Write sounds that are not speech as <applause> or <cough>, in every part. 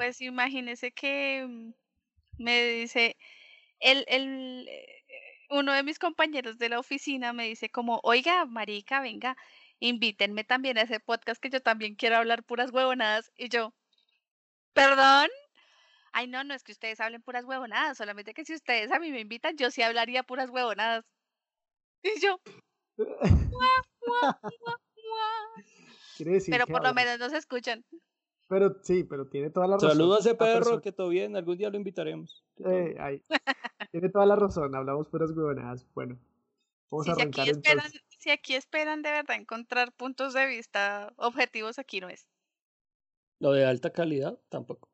Pues imagínese que mm, me dice, el, el, uno de mis compañeros de la oficina me dice como, oiga, marica, venga, invítenme también a ese podcast que yo también quiero hablar puras huevonadas. Y yo, ¿perdón? Ay, no, no es que ustedes hablen puras huevonadas, solamente que si ustedes a mí me invitan, yo sí hablaría puras huevonadas. Y yo, <laughs> pero por lo menos nos escuchan. Pero sí, pero tiene toda la razón. Saludos a ese perro, que todo bien, algún día lo invitaremos. Eh, <laughs> tiene toda la razón, hablamos puras huevonadas. Bueno, vamos a arrancar si aquí, esperan, si aquí esperan de verdad encontrar puntos de vista objetivos, aquí no es. Lo de alta calidad, tampoco.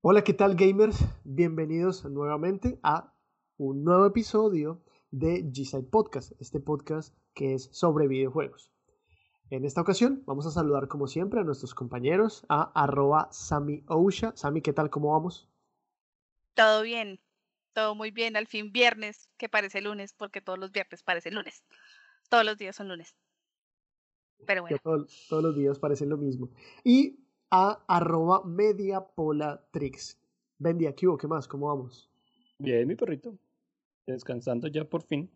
Hola, ¿qué tal gamers? Bienvenidos nuevamente a un nuevo episodio de G-Side Podcast, este podcast que es sobre videojuegos. En esta ocasión vamos a saludar como siempre a nuestros compañeros, a arroba Sami Ousha. Sami, ¿qué tal? ¿Cómo vamos? Todo bien, todo muy bien. Al fin viernes, que parece lunes, porque todos los viernes parecen lunes. Todos los días son lunes. Pero bueno. todos los días parecen lo mismo. Y a arroba mediapolatrix. Bendy, aquí ¿qué más? ¿Cómo vamos? Bien, mi perrito. Descansando ya por fin.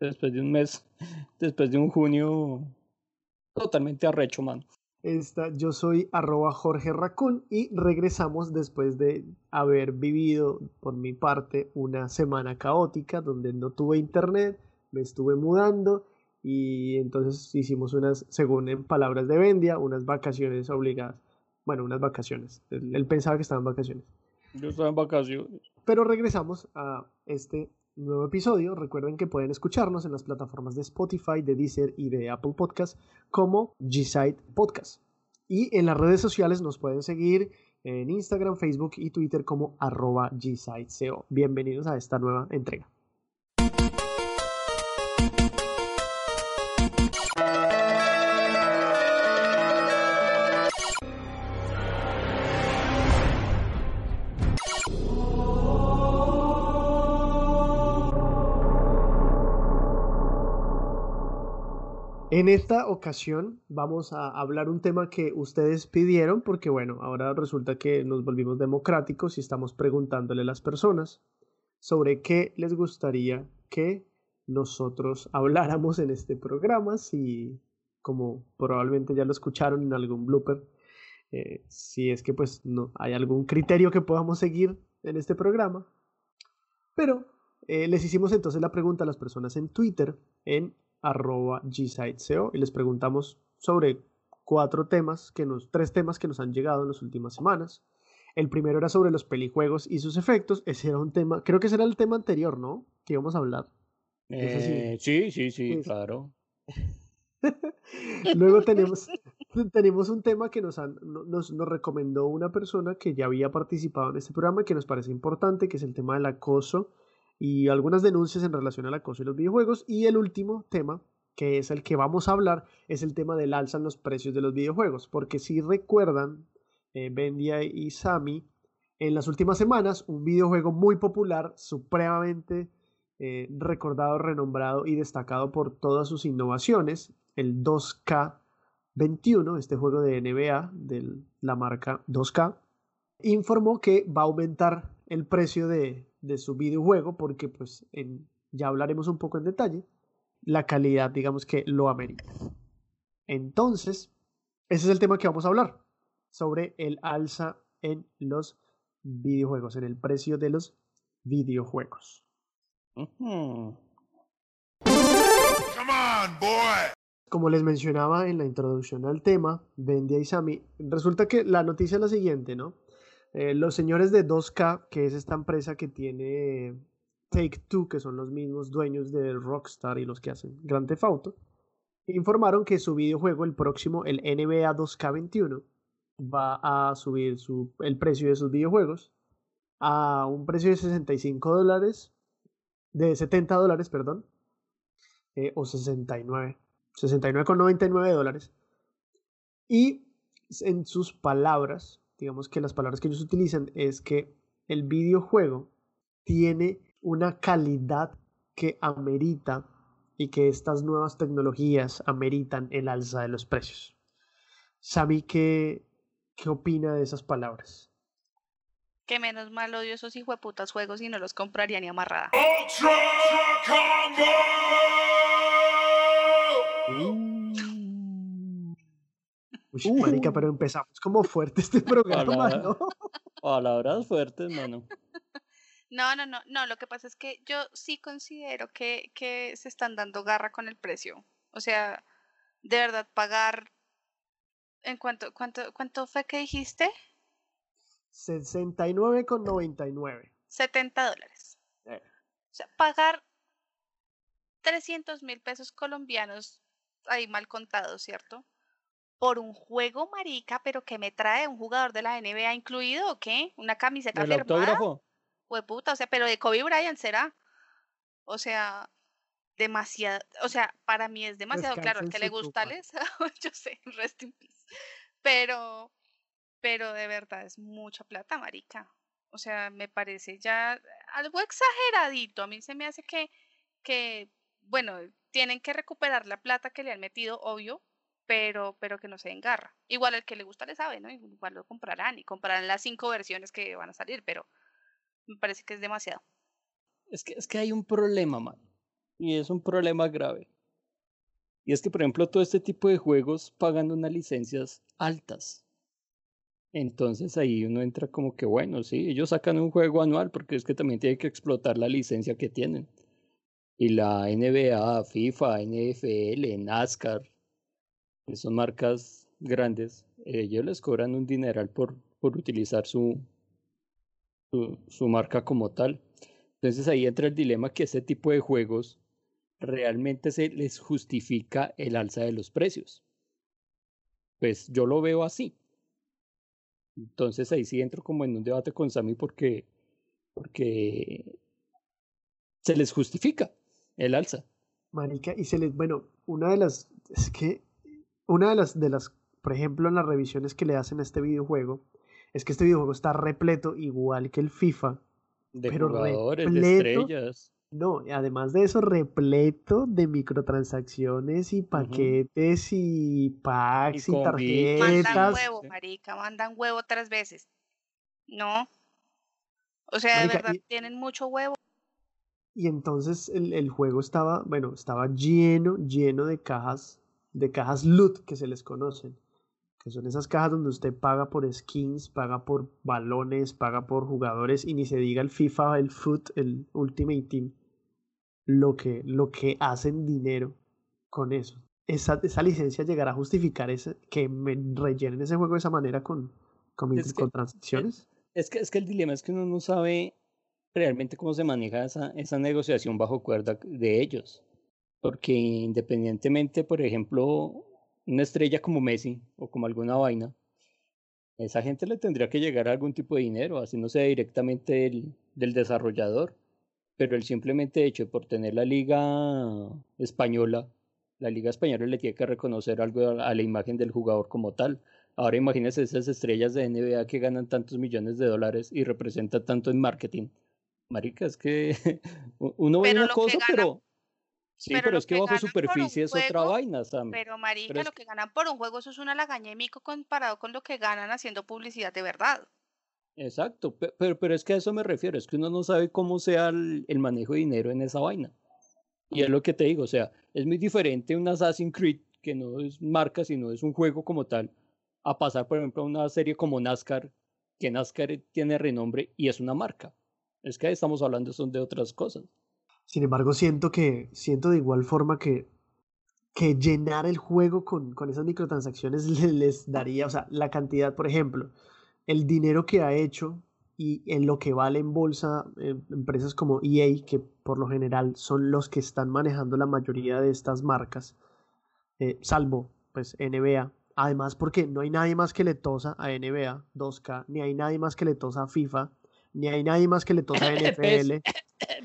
Después de un mes, después de un junio totalmente arrecho, man. Esta, yo soy arroba Jorge Racún y regresamos después de haber vivido por mi parte una semana caótica donde no tuve internet, me estuve mudando y entonces hicimos unas, según en palabras de Bendia, unas vacaciones obligadas. Bueno, unas vacaciones. Él, pensaba que estaba en vacaciones. Yo estaba en vacaciones. Pero regresamos a este nuevo episodio. Recuerden que pueden escucharnos en las plataformas de Spotify, de Deezer y de Apple Podcast como G-Side Podcast. Y en las redes sociales nos pueden seguir en Instagram, Facebook y Twitter como arroba G-SideCO. Bienvenidos a esta nueva entrega. En esta ocasión vamos a hablar un tema que ustedes pidieron porque bueno, ahora resulta que nos volvimos democráticos y estamos preguntándole a las personas sobre qué les gustaría que nosotros habláramos en este programa, si como probablemente ya lo escucharon en algún blooper, eh, si es que pues no hay algún criterio que podamos seguir en este programa. Pero eh, les hicimos entonces la pregunta a las personas en Twitter, en arroba gsiteseo y les preguntamos sobre cuatro temas, que nos, tres temas que nos han llegado en las últimas semanas. El primero era sobre los pelijuegos y sus efectos. Ese era un tema, creo que ese era el tema anterior, ¿no? Que íbamos a hablar. Eh, sí, sí, sí, claro. <laughs> Luego tenemos, <laughs> tenemos un tema que nos, nos, nos, recomendó una persona que ya había participado en este programa y que nos parece importante, que es el tema del acoso y algunas denuncias en relación al acoso en los videojuegos. Y el último tema, que es el que vamos a hablar, es el tema del alza en los precios de los videojuegos. Porque si recuerdan, eh, Bendia y Sami, en las últimas semanas, un videojuego muy popular, supremamente eh, recordado, renombrado y destacado por todas sus innovaciones, el 2K21, este juego de NBA de la marca 2K, informó que va a aumentar el precio de, de su videojuego porque pues en, ya hablaremos un poco en detalle, la calidad digamos que lo amerita. Entonces, ese es el tema que vamos a hablar, sobre el alza en los videojuegos, en el precio de los videojuegos. Como les mencionaba en la introducción al tema, Bendia y Sami, resulta que la noticia es la siguiente, ¿no? Eh, los señores de 2K, que es esta empresa que tiene Take Two, que son los mismos dueños de Rockstar y los que hacen Grand Theft Auto, informaron que su videojuego, el próximo, el NBA 2K21, va a subir su, el precio de sus videojuegos a un precio de 65 dólares, de 70 dólares, perdón, eh, o 69, 69,99 dólares. Y en sus palabras, digamos que las palabras que ellos utilizan es que el videojuego tiene una calidad que amerita y que estas nuevas tecnologías ameritan el alza de los precios. Sabí que qué opina de esas palabras. Que menos mal odio esos hijueputas juegos y no los compraría ni amarrada. Uy, marica, pero empezamos como fuerte este <laughs> programa, Palabra- ¿no? Palabras fuertes, mano. <laughs> No, no, no, no, lo que pasa es que yo sí considero que, que se están dando garra con el precio. O sea, de verdad, pagar en cuánto, cuánto, cuánto fue que dijiste? 69,99. 70 dólares. Eh. O sea, pagar 300 mil pesos colombianos, ahí mal contados, ¿cierto? Por un juego marica, pero que me trae un jugador de la NBA incluido, ¿o qué? Una camiseta El firmada. autógrafo. puta, o sea, pero de Kobe Bryant será. O sea, demasiado, o sea, para mí es demasiado claro, Descansa que le gusta les, <laughs> yo sé, rest in peace. Pero, pero de verdad es mucha plata, marica. O sea, me parece ya algo exageradito. A mí se me hace que, que, bueno, tienen que recuperar la plata que le han metido, obvio, pero, pero que no se engarra. Igual al que le gusta le sabe, ¿no? Igual lo comprarán y comprarán las cinco versiones que van a salir, pero me parece que es demasiado. Es que, es que hay un problema, man. Y es un problema grave. Y es que, por ejemplo, todo este tipo de juegos pagan unas licencias altas. Entonces ahí uno entra como que, bueno, sí, ellos sacan un juego anual porque es que también tienen que explotar la licencia que tienen. Y la NBA, FIFA, NFL, NASCAR, que son marcas grandes, ellos les cobran un dineral por, por utilizar su, su, marca como tal. Entonces ahí entra el dilema que este tipo de juegos realmente se les justifica el alza de los precios. Pues yo lo veo así. Entonces ahí sí entro como en un debate con Sammy porque, porque se les justifica el alza. Marica, y se les, bueno, una de las, es que, una de las, de las, por ejemplo, en las revisiones que le hacen a este videojuego, es que este videojuego está repleto, igual que el FIFA, De Pero jugadores, de repleto estrellas. no, y además de eso, repleto de microtransacciones y paquetes y packs y, con bits. Mandan tarjetas. huevo, marica, mandan huevo tres veces. No. O sea, de Marica, verdad, y- tienen mucho huevo. Y entonces el, el juego estaba, bueno, estaba lleno, lleno de cajas, de cajas loot que se les conocen. Que son esas cajas donde usted paga por skins, paga por balones, paga por jugadores y ni se diga el FIFA, el Foot, el Ultimate Team. Lo que, lo que hacen dinero con eso. Esa, esa licencia llegará a justificar ese, que me rellenen ese juego de esa manera con, con Es que- microtransacciones. Es que, es que el dilema es que uno no sabe realmente cómo se maneja esa, esa negociación bajo cuerda de ellos. Porque independientemente, por ejemplo, una estrella como Messi o como alguna vaina, esa gente le tendría que llegar a algún tipo de dinero, así no sea directamente del, del desarrollador. Pero el simplemente hecho por tener la liga española, la liga española le tiene que reconocer algo a, la imagen del jugador como tal. Ahora imagínense esas estrellas de NBA que ganan tantos millones de dólares y representan tanto en marketing. Marica, es que <laughs> uno ve una cosa, pero sí, pero es que que bajo superficie es otra vaina, Sam. Pero, marica, Pero es lo que- ganan por un juego, eso es una lagaña de mico comparado con lo que ganan haciendo publicidad de verdad. Exacto, pe- pero, pero es que a eso me refiero, es que uno no sabe cómo sea el, el manejo de dinero en esa vaina. Y es lo que te digo, o sea, es muy diferente un Assassin's Creed, que no es marca, sino es un juego como tal, a pasar, por ejemplo, a una serie como NASCAR, que NASCAR tiene renombre y es una marca. Es que ahí estamos hablando son de otras cosas. Sin embargo, siento que, siento de igual forma que, que llenar el juego con, con esas microtransacciones <laughs> le- les daría, o sea, la cantidad, por ejemplo, el dinero que ha hecho y en lo que vale en bolsa eh, empresas como EA, que por lo general son los que están manejando la mayoría de estas marcas, eh, salvo pues NBA. Además, porque no hay nadie más que le tosa a NBA 2K, ni hay nadie más que le tosa a FIFA, ni hay nadie más que le tosa a <laughs> NFL.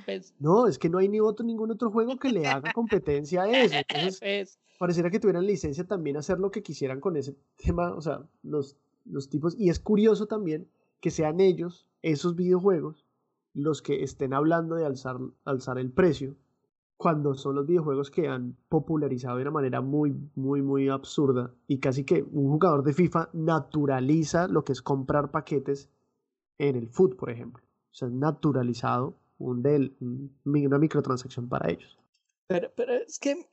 ¿Ves? <laughs> No, es que no hay ni otro, ningún otro juego que le haga competencia a eso. Entonces, ¿Ves? <laughs> pareciera que tuvieran licencia también a hacer lo que quisieran con ese tema, o sea, los, los tipos. Y es curioso también que sean ellos, esos videojuegos, los que estén hablando de alzar, alzar el precio, cuando son los videojuegos que han popularizado de una manera muy, muy, muy absurda y casi que un jugador de FIFA naturaliza lo que es comprar paquetes en el foot, por ejemplo. O sea, naturalizado un del, una microtransacción para ellos. Pero, pero es que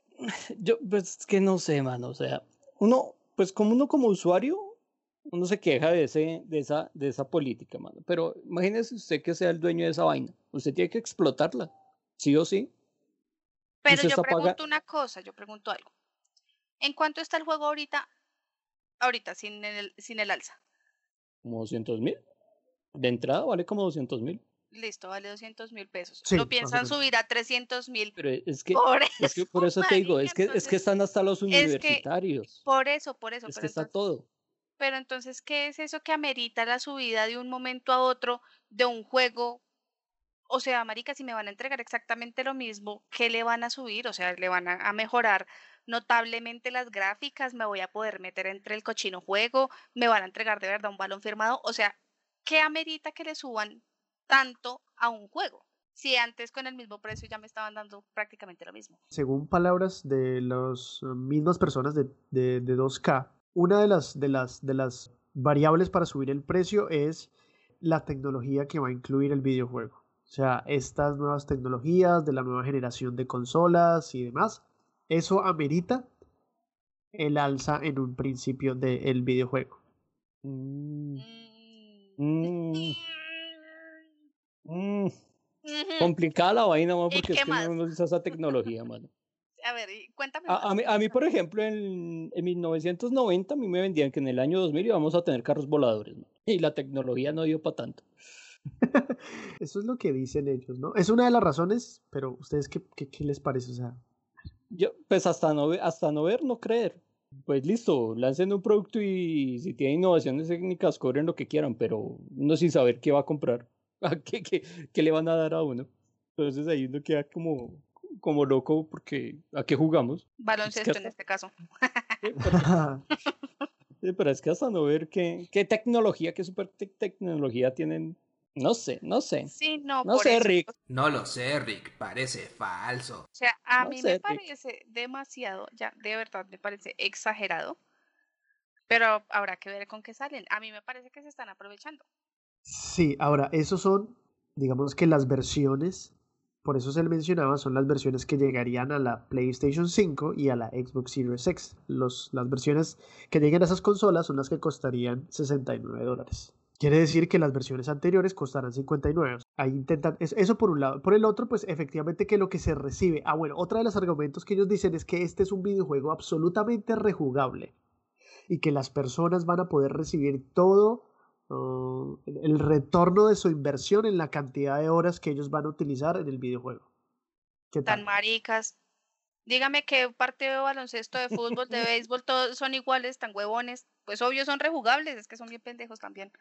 yo, pues es que no sé, mano, o sea, uno, pues como uno como usuario, uno se queja de, ese, de, esa, de esa política, mano, pero imagínese usted que sea el dueño de esa vaina, usted tiene que explotarla, sí o sí. Pero yo pregunto una cosa, yo pregunto algo. ¿En cuánto está el juego ahorita? Ahorita, sin el, sin el alza. Como 200 mil. De entrada vale como 200 mil. Listo, vale 200 mil pesos. Lo piensan subir a 300 mil. Pero es que por eso, es que por eso te digo, es que, es que están hasta los universitarios. por eso, por eso. Es que está todo. Pero entonces, ¿qué es eso que amerita la subida de un momento a otro de un juego o sea, marica, si me van a entregar exactamente lo mismo, ¿qué le van a subir? O sea, le van a, mejorar notablemente las gráficas, me voy a poder meter entre el cochino juego, me van a entregar de verdad un balón firmado. O sea, ¿qué amerita que le suban tanto a un juego? Si antes con el mismo precio ya me estaban dando prácticamente lo mismo. Según palabras de las mismas personas de, de, de 2K, una de las, de, las, de las variables para subir el precio es la tecnología que va a incluir el videojuego. O sea, estas nuevas tecnologías de la nueva generación de consolas y demás, eso amerita el alza en un principio del videojuego. Mm. Mm. Mm. Complicada la vaina, porque es que no usa esa tecnología, <laughs> mano. A ver, cuéntame. A, mí, a, mí, por ejemplo, en, en 1990 a mí me vendían que en el año 2000 íbamos a tener carros voladores, y la tecnología no dio para tanto. <laughs> Eso es lo que dicen ellos, ¿no? Es una de las razones, pero ¿ustedes qué, qué, les parece? O sea... Yo, pues hasta no, hasta no ver, no creer. Pues listo, lancen un producto y si tienen innovaciones técnicas, cobren lo que quieran, pero uno sin saber qué va a comprar, <laughs> qué, qué, qué le van a dar a uno. Entonces ahí uno queda como, como loco porque ¿a qué jugamos? Baloncesto en este caso. <laughs> <laughs> Sí, pero, es que hasta no ver qué, qué tecnología, qué super tecnología tienen no sé, no sé. Sí, no, no sé, Rick. No lo sé, Rick, parece falso. O sea, a mí me parece demasiado, ya, de verdad, me parece exagerado. Pero habrá que ver con qué salen. A mí me parece que se están aprovechando. Sí, ahora, esos son, digamos que las versiones, por eso se le mencionaba, son las versiones que llegarían a la PlayStation 5 y a la Xbox Series X. Los, las versiones que lleguen a esas consolas son las que costarían 69 dólares. Quiere decir que las versiones anteriores costarán 59. Ahí intentan, eso por un lado. Por el otro, pues efectivamente que lo que se recibe. Ah, bueno, otra de los argumentos que ellos dicen es que este es un videojuego absolutamente rejugable y que las personas van a poder recibir todo uh, el retorno de su inversión en la cantidad de horas que ellos van a utilizar en el videojuego. ¿Qué Tan maricas. Dígame que partido de baloncesto, de fútbol, de <laughs> béisbol, todos son iguales, tan huevones. Pues obvio son rejugables, es que son bien pendejos también.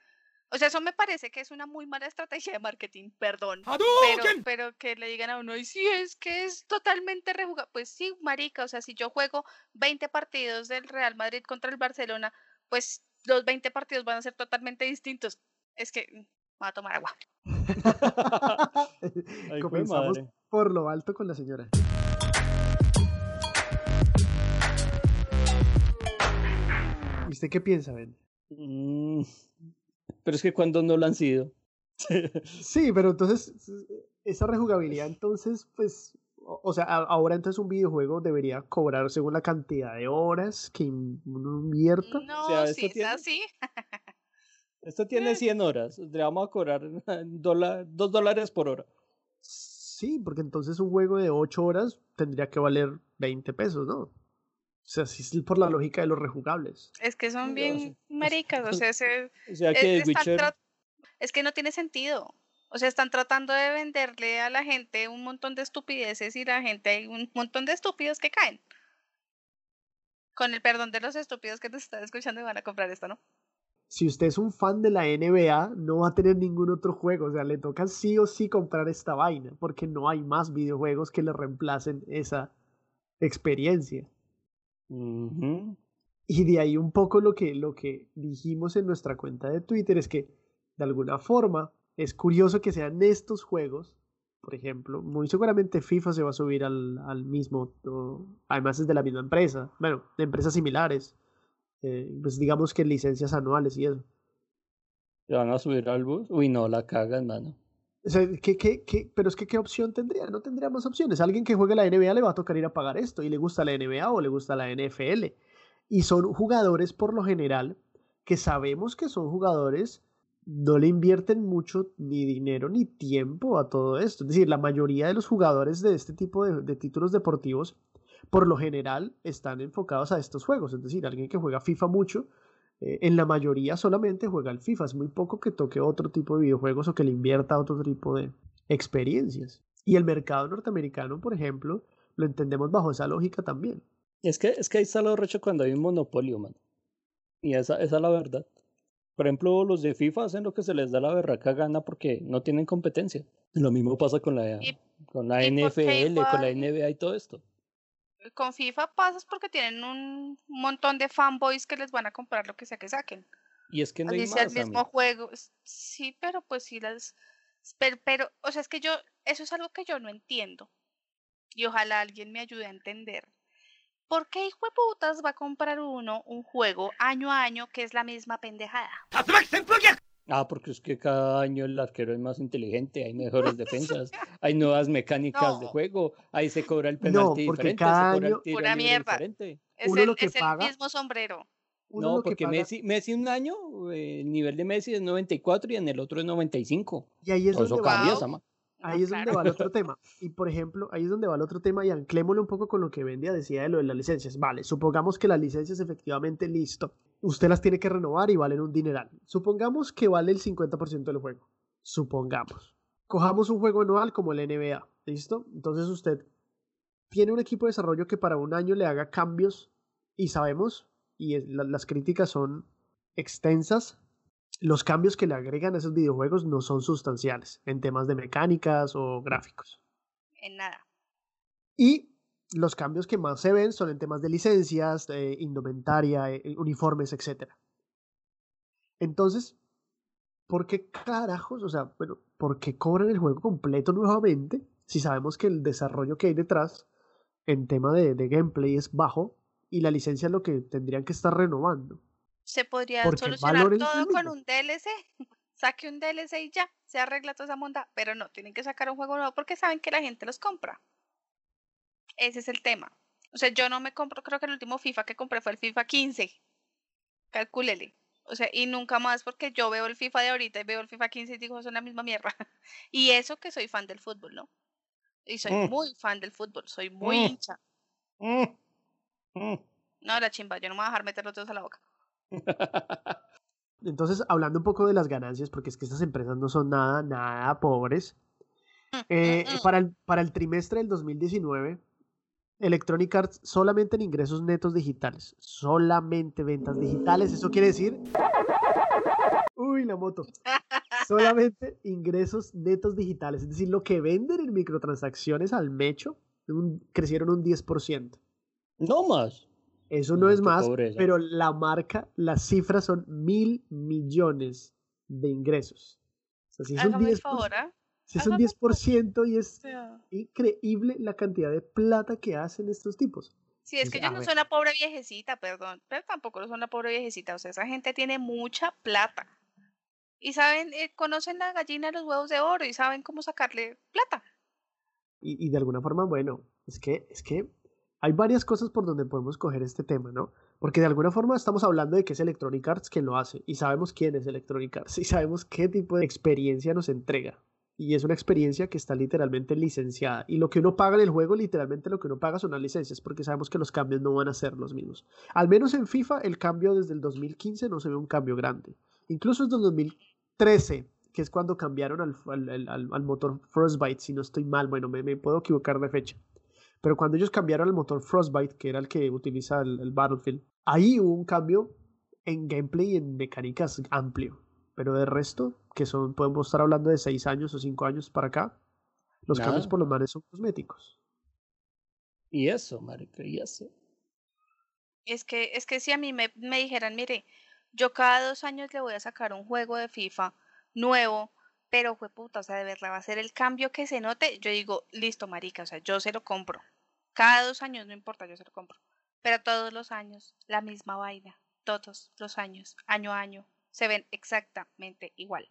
O sea, eso me parece que es una muy mala estrategia de marketing, perdón. Pero, pero que le digan a uno, y si es que es totalmente rejugado. Pues sí, marica, o sea, si yo juego 20 partidos del Real Madrid contra el Barcelona, pues los 20 partidos van a ser totalmente distintos. Es que mm, voy a tomar agua. <laughs> Comenzamos por lo alto con la señora. ¿Y usted qué piensa, Ben? Mm, pero es que cuando no lo han sido. sí, pero entonces, esa rejugabilidad, entonces, pues, o sea, ahora entonces un videojuego debería cobrar según la cantidad de horas que uno invierta. No, o sí, es así. Esto tiene 100 horas, le vamos a cobrar <laughs> dólar, 2 dólares por hora. Sí, porque entonces un juego de 8 horas tendría que valer 20 pesos, ¿no? O sea, sí es por la lógica de los rejugables. Es que son bien maricas, o sea, <laughs> que es, que no tiene sentido. O sea, están tratando de venderle a la gente un montón de estupideces y la gente hay un montón de estúpidos que caen. Con el perdón de los estúpidos que nos están escuchando y van a comprar esto, ¿no? Si usted es un fan de la NBA, no va a tener ningún otro juego. O sea, le toca sí o sí comprar esta vaina, porque no hay más videojuegos que le reemplacen esa experiencia. Y de ahí un poco lo que, lo que dijimos en nuestra cuenta de Twitter es que de alguna forma es curioso que sean estos juegos por ejemplo. Muy seguramente FIFA se va a subir al, al mismo, o- además es de la misma empresa, bueno, de empresas similares, eh, pues digamos que licencias anuales y eso. ¿Se van a subir al bus? Uy, no, la cagan, mano. O sea, ¿qué, qué, qué? Pero es que ¿qué opción tendría? No tendría más opciones. Alguien que juegue la NBA le va a tocar ir a pagar esto y le gusta la NBA o le gusta la NFL. Y son jugadores por lo general que sabemos que son jugadores, no le invierten mucho ni dinero ni tiempo a todo esto. Es decir, la mayoría de los jugadores de este tipo de, títulos deportivos por lo general están enfocados a estos juegos. Es decir, alguien que juega FIFA mucho, eh, en la mayoría solamente juega al FIFA. Es muy poco que toque otro tipo de videojuegos o que le invierta otro tipo de experiencias. Y el mercado norteamericano, por ejemplo, lo entendemos bajo esa lógica también. Es que, es que ahí está lo recho cuando hay un monopolio, mano. Y esa, esa es la verdad. Por ejemplo, los de FIFA hacen lo que se les da la berraca gana porque no tienen competencia. Lo mismo pasa con la, Y- con la NFL, con la NBA y todo esto. Con FIFA pasas porque tienen un montón de fanboys que les van a comprar lo que sea que saquen. Y es que no hay Así sea el más, mismo amigo. juego. Sí, pero pues sí las... Pero, pero, o sea, es que yo, eso es algo que yo no entiendo. Y ojalá alguien me ayude a entender. ¿Por qué hijo de putas va a comprar uno un juego año a año que es la misma pendejada? Ah, porque es que cada año el arquero es más inteligente, hay mejores <laughs> defensas, hay nuevas mecánicas de No. juego, ahí se cobra el No, penalti porque diferente, cada se cobra el año- tiro Pura libre mierda. diferente. Es, Uno el, lo que es el mismo sombrero. Uno No, porque paga- Messi, Messi un año, eh, el nivel de Messi es 94 y en el otro es 95. Y ahí es Todo donde eso va, cambia, Wow. Sama. Ahí es donde va el otro <laughs> tema. Y por ejemplo, ahí es donde va el otro tema y anclémoslo un poco con lo que Vendia decía de lo de las licencias. Vale, supongamos que las licencias efectivamente listo. Usted las tiene que renovar y valen un dineral. Supongamos que vale el 50% del juego. Supongamos. Cojamos un juego anual como el NBA. ¿Listo? Entonces usted tiene un equipo de desarrollo que para un año le haga cambios y sabemos, y es- la- las críticas son extensas, los cambios que le agregan a esos videojuegos no son sustanciales en temas de mecánicas o gráficos. En nada. Y los cambios que más se ven son en temas de licencias, eh, indumentaria, eh, uniformes, etc. Entonces, ¿por qué carajos? O sea, bueno, ¿por qué cobran el juego completo nuevamente si sabemos que el desarrollo que hay detrás en tema de, de gameplay es bajo y la licencia es lo que tendrían que estar renovando? Se podría Porque solucionar todo con un DLC. <laughs> Saque un DLC y ya, se arregla toda esa monda. Pero no, tienen que sacar un juego nuevo porque saben que la gente los compra. Ese es el tema. O sea, yo no me compro, creo que el último FIFA que compré fue el FIFA 15. Calcúlele. O sea, y nunca más porque yo veo el FIFA de ahorita y veo el FIFA 15 y digo, son la misma mierda. <laughs> Y eso que soy fan del fútbol, ¿no? Y soy Mm. muy fan del fútbol, soy muy Mm. hincha. Mm. No, la chimba, yo no me voy a dejar meter los dedos a la boca. <laughs> Entonces, hablando un poco de las ganancias, porque es que estas empresas no son nada, nada pobres. Mm, eh, mm, mm. para, el, para el trimestre del 2019, Electronic Arts solamente en ingresos netos digitales, solamente ventas digitales, eso quiere decir... Uy, la moto. <laughs> Solamente ingresos netos digitales, es decir, lo que venden en microtransacciones al mecho un- crecieron un 10%. No más. Eso no es más, pobreza. pero la marca, las cifras son mil millones de ingresos. O sea, si es un Hágame el 10%, favor, ¿ah? si es un hágame el favor. 10% y O es sea, increíble la cantidad de plata que hacen estos tipos. Sí, es que a no ver. soy una pobre viejecita, perdón, pero tampoco soy una pobre viejecita. O sea, esa gente tiene mucha plata. Y saben, eh, conocen la gallina de los huevos de oro y saben cómo sacarle plata. Y, y de alguna forma, bueno, es que, es que hay varias cosas por donde podemos coger este tema, ¿no? Porque de alguna forma estamos hablando de que es Electronic Arts quien lo hace y sabemos quién es Electronic Arts y sabemos qué tipo de experiencia nos entrega. Y es una experiencia que está literalmente licenciada. Y lo que uno paga en el juego, literalmente lo que uno paga son las licencias, porque sabemos que los cambios no van a ser los mismos. Al menos en FIFA, el cambio desde el 2015 no se ve un cambio grande. Incluso desde el 2013, que es cuando cambiaron al, motor Frostbite, si no estoy mal, bueno, me, me puedo equivocar de fecha. Pero cuando ellos cambiaron al motor Frostbite, que era el que utiliza el, el Battlefield, ahí hubo un cambio en gameplay y en mecánicas amplio. Pero de resto, que son, podemos estar hablando de 6 años o 5 años para acá, los cambios por los manes son cosméticos. Y eso, marica, y eso. Es que, es que si a mí me, me dijeran, mire, yo cada dos años le voy a sacar un juego de FIFA nuevo Pero fue puta, o sea, de verdad va a ser el cambio que se note. Yo digo, listo, marica, o sea, yo se lo compro. Cada dos años, no importa, yo se lo compro. Pero todos los años, la misma vaina. Todos los años, año a año, se ven exactamente igual.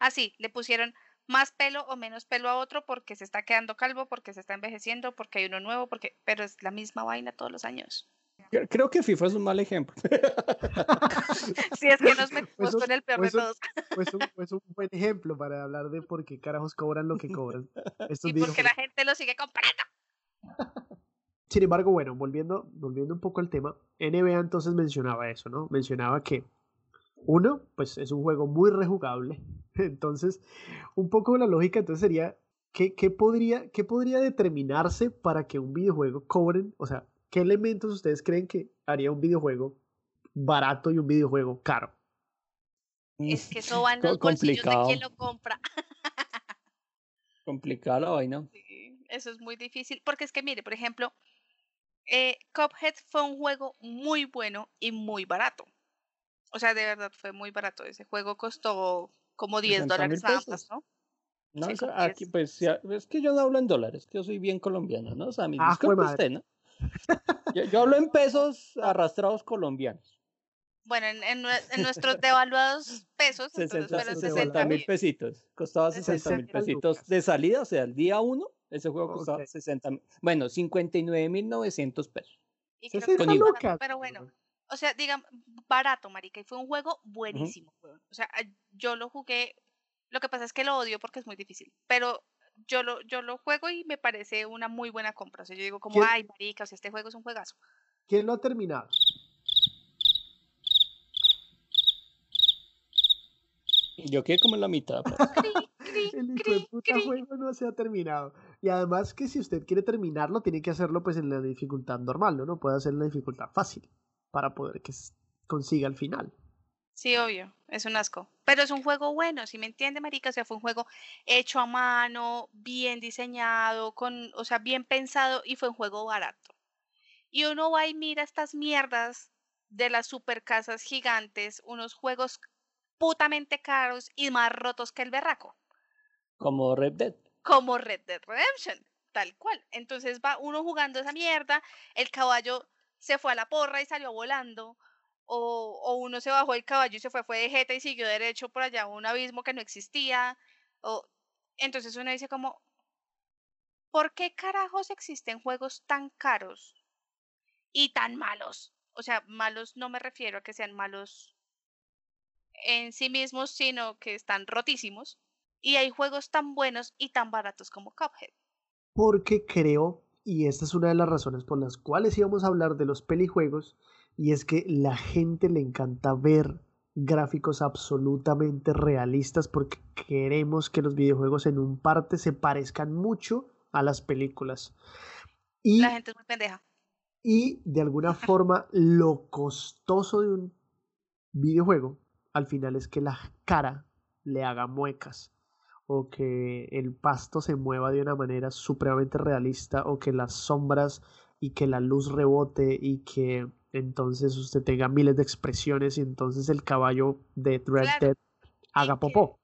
Así, le pusieron más pelo o menos pelo a otro porque se está quedando calvo, porque se está envejeciendo, porque hay uno nuevo, porque, pero es la misma vaina todos los años. Cre- Creo que FIFA es un mal ejemplo. <laughs> Si es que nos metimos Pues un- con el peor de pues un- todos. <laughs> Pues un, pues un buen ejemplo para hablar de por qué carajos cobran lo que cobran. <laughs> Estos Y porque la gente lo sigue comprando. Sin embargo, bueno, volviendo, volviendo un poco al tema, NBA entonces mencionaba eso, ¿no? Mencionaba que uno, pues es un juego muy rejugable. <laughs> Entonces, un poco la lógica entonces sería, ¿qué, qué podría, ¿qué podría determinarse para que un videojuego cobren? O sea, ¿qué elementos ustedes creen que haría un videojuego barato y un videojuego caro? Es que eso va en los bolsillos de complicado. quien lo compra. <laughs> Complicada la vaina. Sí, eso es muy difícil. Porque es que, mire, por ejemplo, eh, Cuphead fue un juego muy bueno y muy barato. O sea, de verdad fue muy barato. Ese juego costó como 10 60 mil dólares nada más, pesos. ¿no? No, Sí, aquí, pues, es que yo no hablo en dólares, que yo soy bien colombiano, ¿no? O sea, mi Ah, usted, ¿no? <laughs> Yo, yo hablo en pesos arrastrados colombianos. Bueno, en, en nue- en nuestros devaluados pesos, entonces 60, fueron 60 60 mil pesitos. Costaba 60 mil 60 pesitos de salida, o sea, el día uno, ese juego costaba Ok. 60 mil. Bueno, 59 mil 900 pesos. Y creo que 60 fue lucas. barato, Pero bueno, o sea, digamos, barato, marica, y fue un juego buenísimo. O sea, yo lo jugué, lo que pasa es que lo odio porque es muy difícil, pero yo lo, yo lo juego y me parece una muy buena compra. O sea, yo digo como, ¿Quién- ay, marica, o sea, este juego es un juegazo. ¿Quién lo ha terminado? Yo quedé como en la mitad. pues. El hijo de puta juego no se ha terminado. Y además que si usted quiere terminarlo, tiene que hacerlo pues en la dificultad normal, ¿no? No puede hacer en la dificultad fácil para poder que consiga el final. Sí, obvio, es un asco. Pero es un juego bueno, si me entiende, marica, o sea, fue un juego hecho a mano, bien diseñado, con, o sea, bien pensado y fue un juego barato. Y uno va y mira estas mierdas de las super casas gigantes, unos juegos putamente caros y más rotos que el berraco, Como Red Dead. como Red Dead Redemption, tal cual. Entonces va uno jugando esa mierda, el caballo se fue a la porra y salió volando, o, o uno se bajó el caballo y se fue, fue de jeta y siguió derecho por allá un abismo que no existía. O... Entonces uno dice como, ¿por qué carajos existen juegos tan caros y tan malos? O sea, malos no me refiero a que sean malos en sí mismos, sino que están rotísimos. Y hay juegos tan buenos y tan baratos como Cuphead. Porque creo, y esta es una de las razones por las cuales íbamos a hablar de los pelijuegos, y es que la gente le encanta ver gráficos absolutamente realistas porque queremos que los videojuegos en un parte se parezcan mucho a las películas. Y La gente es muy pendeja. y de alguna <laughs> forma lo costoso de un videojuego al final es que la cara le haga muecas o que el pasto se mueva de una manera supremamente realista o que las sombras y que la luz rebote y que entonces usted tenga miles de expresiones y entonces el caballo de Red Claro, Dead haga que- popó.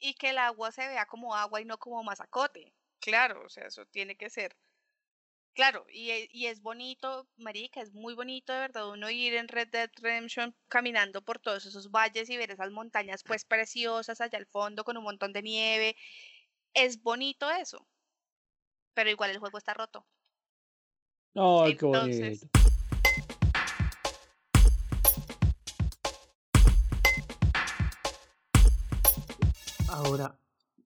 Y que el agua se vea como agua y no como mazacote. Claro, o sea, eso tiene que ser. Claro, y, e- y es bonito, marica, es muy bonito de verdad uno ir en Red Dead Redemption caminando por todos esos valles y ver esas montañas pues preciosas allá al fondo con un montón de nieve. Es bonito eso. Pero igual el juego está roto. Ay, qué bonito. Ahora,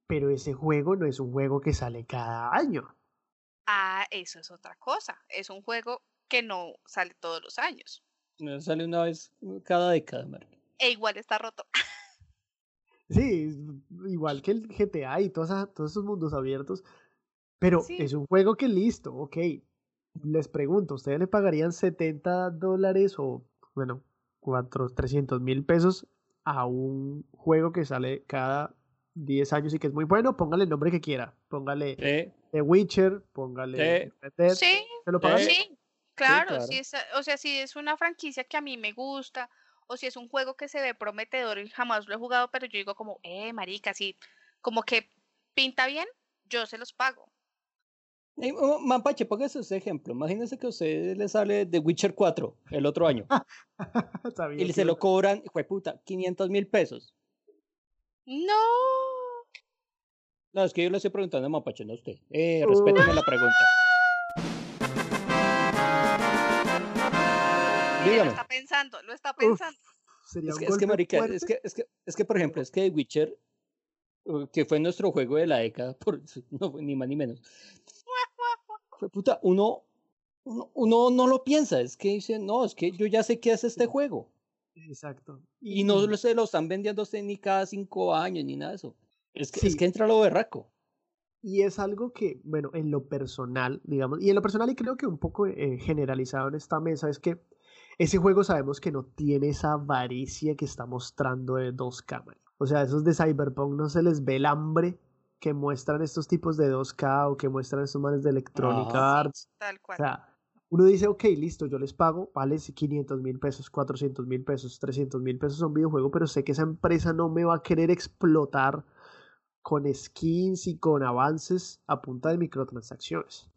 pero ese juego no es un juego que sale cada año. Ah, eso es otra cosa. Es un juego que no sale todos los años. No, Sale una vez cada década, marica. E igual está roto. Sí, igual que el GTA y esas- todos esos mundos abiertos. Pero Sí. es un juego que listo, ok. Les pregunto, ¿ustedes le pagarían 70 dólares o, bueno, 4, 300 mil pesos a un juego que sale cada 10 años y que es muy bueno? Póngale el nombre que quiera. Póngale Sí, The Witcher, póngale Sí. Red Dead. Sí, ¿Se lo pagan? Sí. Sí, claro. Si es, o sea, si es una franquicia que a mí me gusta, o si es un juego que se ve prometedor y jamás lo he jugado, pero yo digo como, eh, marica, sí, como que pinta bien, yo se los pago. Ey, oh, Mapache, póngase ese ejemplo. Imagínese que a usted le sale The Witcher 4 el otro año <laughs> y se lo cobran, fue puta, 500 mil pesos. No. No, es que yo le estoy preguntando a Mapache, no a usted. Eh, respéteme la pregunta. Mire, lo Dígame. está pensando, lo está Uf, pensando. sería Es que, es que, marica, es que, es que, es que, por ejemplo, es que The Witcher, uh, que fue nuestro juego de la década, <laughs> por, no, fue ni más ni menos. Puta, uno, uno, uno no lo piensa, es que dice, no, es que yo ya sé qué es este juego. Exacto. Y no se lo están vendiendo a usted ni cada cinco años ni nada de eso. Es que, es que entra lo berraco. Y es algo que, bueno, en lo personal, digamos, y en lo personal y creo que un poco eh, generalizado en esta mesa, es que ese juego sabemos que no tiene esa avaricia que está mostrando de dos cámaras. O sea, esos de Cyberpunk no se les ve el hambre que muestran estos tipos de 2K o que muestran estos manes de Electronic Ajá. Arts. Tal O cual. sea, uno dice, ok, listo, yo les pago, vale 500 mil pesos, 400 mil pesos, 300 mil pesos a un videojuego, pero sé que esa empresa no me va a querer explotar con skins y con avances a punta de microtransacciones.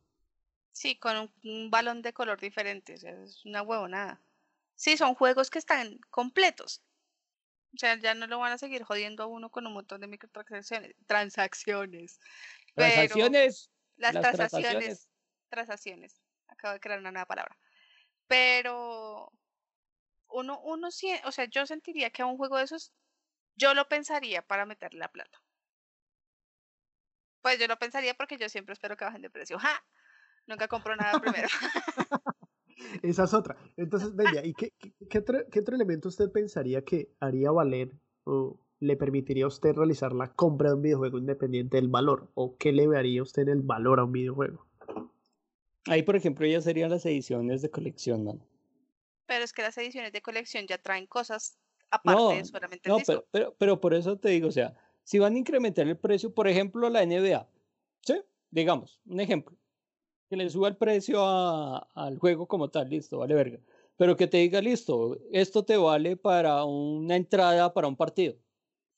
Sí, con un, un balón de color diferente. o sea, es una huevonada. Sí, son juegos que están completos. O sea, ya no lo van a seguir jodiendo a uno con un montón de microtransacciones. Transacciones. Pero Transacciones. las, las transacciones. transacciones. Transacciones. Acabo de crear una nueva palabra. Pero uno, uno sí, o sea, yo sentiría que a un juego de esos, yo lo pensaría para meterle la plata. Pues yo lo pensaría porque yo siempre espero que bajen de precio. ¡Ja! Nunca compro nada primero. <laughs> Esa es otra. Entonces, venga, ¿y qué, qué- qué otro, qué otro elemento usted pensaría que haría valer o le permitiría a usted realizar la compra de un videojuego independiente del valor? ¿O qué le vería usted en el valor a un videojuego? Ahí, por ejemplo, ya serían las ediciones de colección, mano. Pero es que las ediciones de colección ya traen cosas aparte No, de solamente el no, disco. pero, pero, pero por eso te digo, o sea, si van a incrementar el precio, por ejemplo, la NBA, ¿sí? Digamos, un ejemplo, que le suba el precio a- al juego como tal, listo, vale verga. Pero que te diga, listo, esto te vale para una entrada para un partido.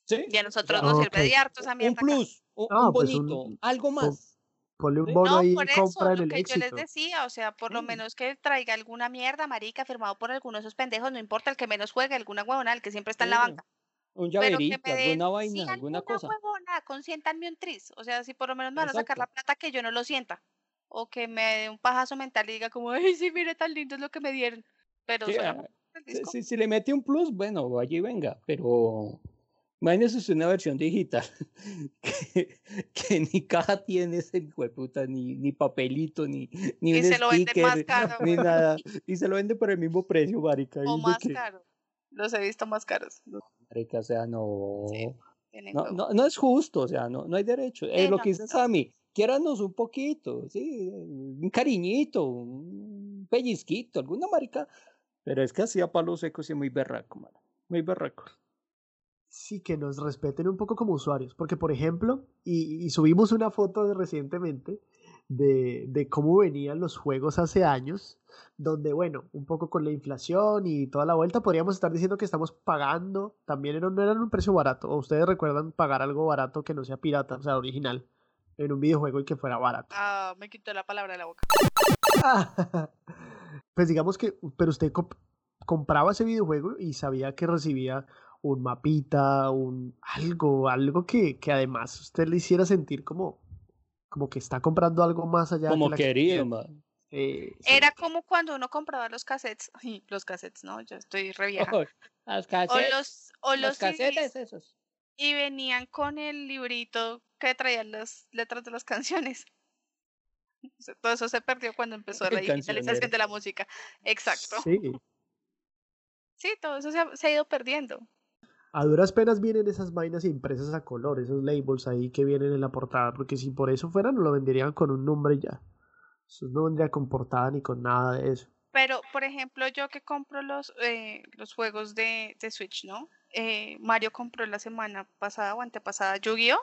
¿Sí? Y a nosotros sea, nos ok. sirve de harto esa Un plus, un, Ah, un pues un- bonito, algo más. Ponle un bono No, ahí por y eso, compra en lo el que yo les decía, o sea, por lo menos que traiga alguna mierda, marica, firmado por alguno de esos pendejos, no importa el que menos juegue, alguna huevona, el que siempre está en la banca. Un llaverito, alguna sí, vaina, alguna cosa. huevona, consiéntanme un tris. O sea, si por lo menos me van a sacar la plata, que yo no lo sienta. O que me dé un pajazo mental y diga como, ay, sí, mire, tan lindo es lo que me dieron. Pero Sí, solamente el Si, disco. si- si le mete un plus, bueno, y venga, pero imagínese una versión digital <laughs> que, que ni caja tiene ese puta, ni, ni papelito, ni, ni Y un se lo venden más sticker, caro, ni nada, <laughs> y se lo vende por el mismo precio, marica. O más que- caro. Los he visto más caros. Marica, o sea, no, tienen no, no, no es justo, o sea, no, no hay derecho. Es Sí, lo no, que dice Sammy, quiéranos un poquito, sí, un cariñito, un pellizquito, alguna marica, pero es que así a palo seco sí es muy berraco, mano, muy berraco. Sí, que nos respeten un poco como usuarios. Porque, por ejemplo, y, y subimos una foto de- recientemente de, de cómo venían los juegos hace años, donde, bueno, un poco con la inflación y toda la vuelta, podríamos estar diciendo que estamos pagando, también no eran un precio barato. ¿O ustedes recuerdan pagar algo barato que no sea pirata, o sea, original, en un videojuego y que fuera barato? Ah, me quitó la palabra de la boca. <laughs> pues digamos que, pero usted comp- compraba ese videojuego y sabía que recibía un mapita, un algo, algo que, que además usted le hiciera sentir como, como que está comprando algo más allá Como que quería. Eh, sí. Era como cuando uno compraba los cassettes. <laughs> Ay, los cassettes, ¿no? Yo estoy re vieja. Oh, <laughs> las O los, o los los casetes CDs esos. y venían con el librito que traían las letras de las <laughs> canciones. Todo eso se perdió cuando empezó la digitalización de la música. Exacto. Sí. Sí, todo eso se ha, se ha ido perdiendo. A duras penas vienen esas vainas impresas a color, esos labels ahí que vienen en la portada, porque si por eso fuera, no lo venderían con un nombre ya. Eso no vendría con portada ni con nada de eso. Pero, por ejemplo, yo que compro los, eh, los juegos de, de Switch, ¿no? Eh, Mario compró la semana pasada o antepasada Yu-Gi-Oh!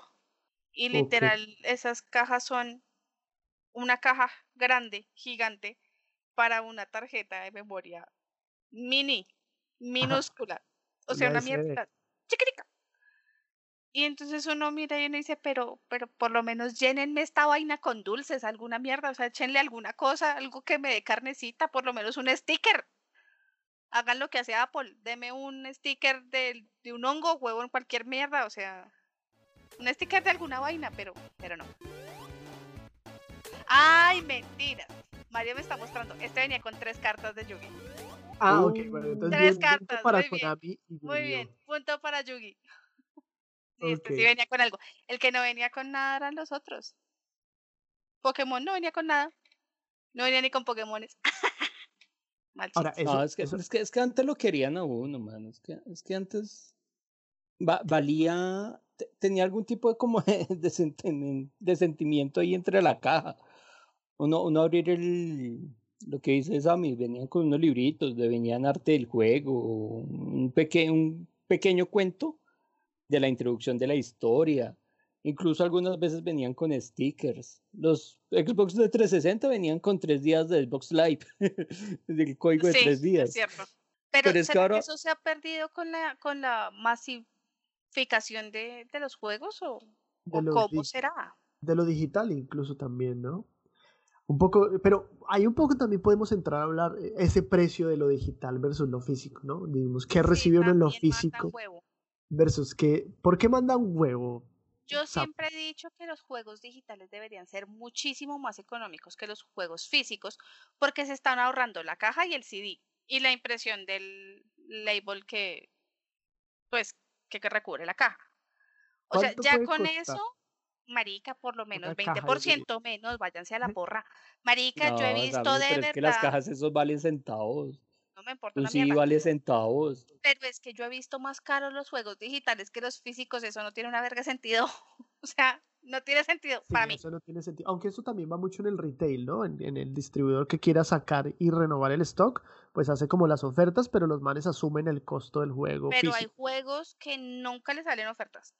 Y literal, esas cajas son una caja grande, gigante, para una tarjeta de memoria mini, minúscula. O sea, Una mierda chiquitica. Y entonces uno mira y uno dice, pero, pero por lo menos llénenme esta vaina con dulces, alguna mierda, o sea, échenle alguna cosa, algo que me dé carnecita, por lo menos un sticker. Hagan lo que hace Apple, deme un sticker de, de un hongo, huevo en cualquier mierda, o sea, un sticker de alguna vaina, pero, pero no. Ay, mentira. Mario me está mostrando. Este venía con tres cartas de Yugi. Ah, ok, bueno, entonces Tres bien, punto cartas, para muy bien, y Muy bien, punto para Yugi. <laughs> Sí, este sí venía con algo. El que no venía con nada eran los otros. Pokémon no venía con nada. No venía ni con Pokémones. <laughs> Mal Ahora, eso, no, es que, eso- es, que, es que antes lo querían a uno, mano. Es que, es que antes va- valía, te- tenía algún tipo de como <laughs> de sentimiento ahí entre la caja. Uno, uno abrir el, lo que dice Sammy, venían con unos libritos, de venían arte del juego, un, peque, un pequeño cuento de la introducción de la historia. Incluso algunas veces venían con stickers. Los Xbox de 360 venían con tres días de Xbox Live, <laughs> del código de Sí, tres es días. cierto. Pero, Pero es que ¿será que ahora- eso se ha perdido con la, con la masificación de, de los juegos o, de o los cómo será? de lo digital incluso también, ¿no? Un poco, pero hay un poco también podemos entrar a hablar eh, ese precio de lo digital versus lo físico, ¿no? Digamos, ¿qué Sí, recibe uno en lo físico versus qué? ¿Por qué manda un huevo? Yo siempre he dicho que los juegos digitales deberían ser muchísimo más económicos que los juegos físicos porque se están ahorrando la caja y el CD y la impresión del label que pues que, que recubre la caja. O sea, ¿Cuánto ya con costar eso, marica, por lo menos una caja de CD? 20% menos, váyanse a la <laughs> porra. Marica, yo he No, visto de pero es que las cajas esos valen centavos. no me importa una CD mierda, vale centavos. pero es que yo he visto más caros los juegos digitales que los físicos, eso no tiene una verga sentido. <laughs> O sea, no tiene sentido Sí, para mí. eso no tiene sentido. Aunque eso también va mucho en el retail, ¿no? En, en el distribuidor que quiera sacar y renovar el stock, pues hace como las ofertas, pero los manes asumen el costo del juego Pero hay juegos que nunca le salen ofertas.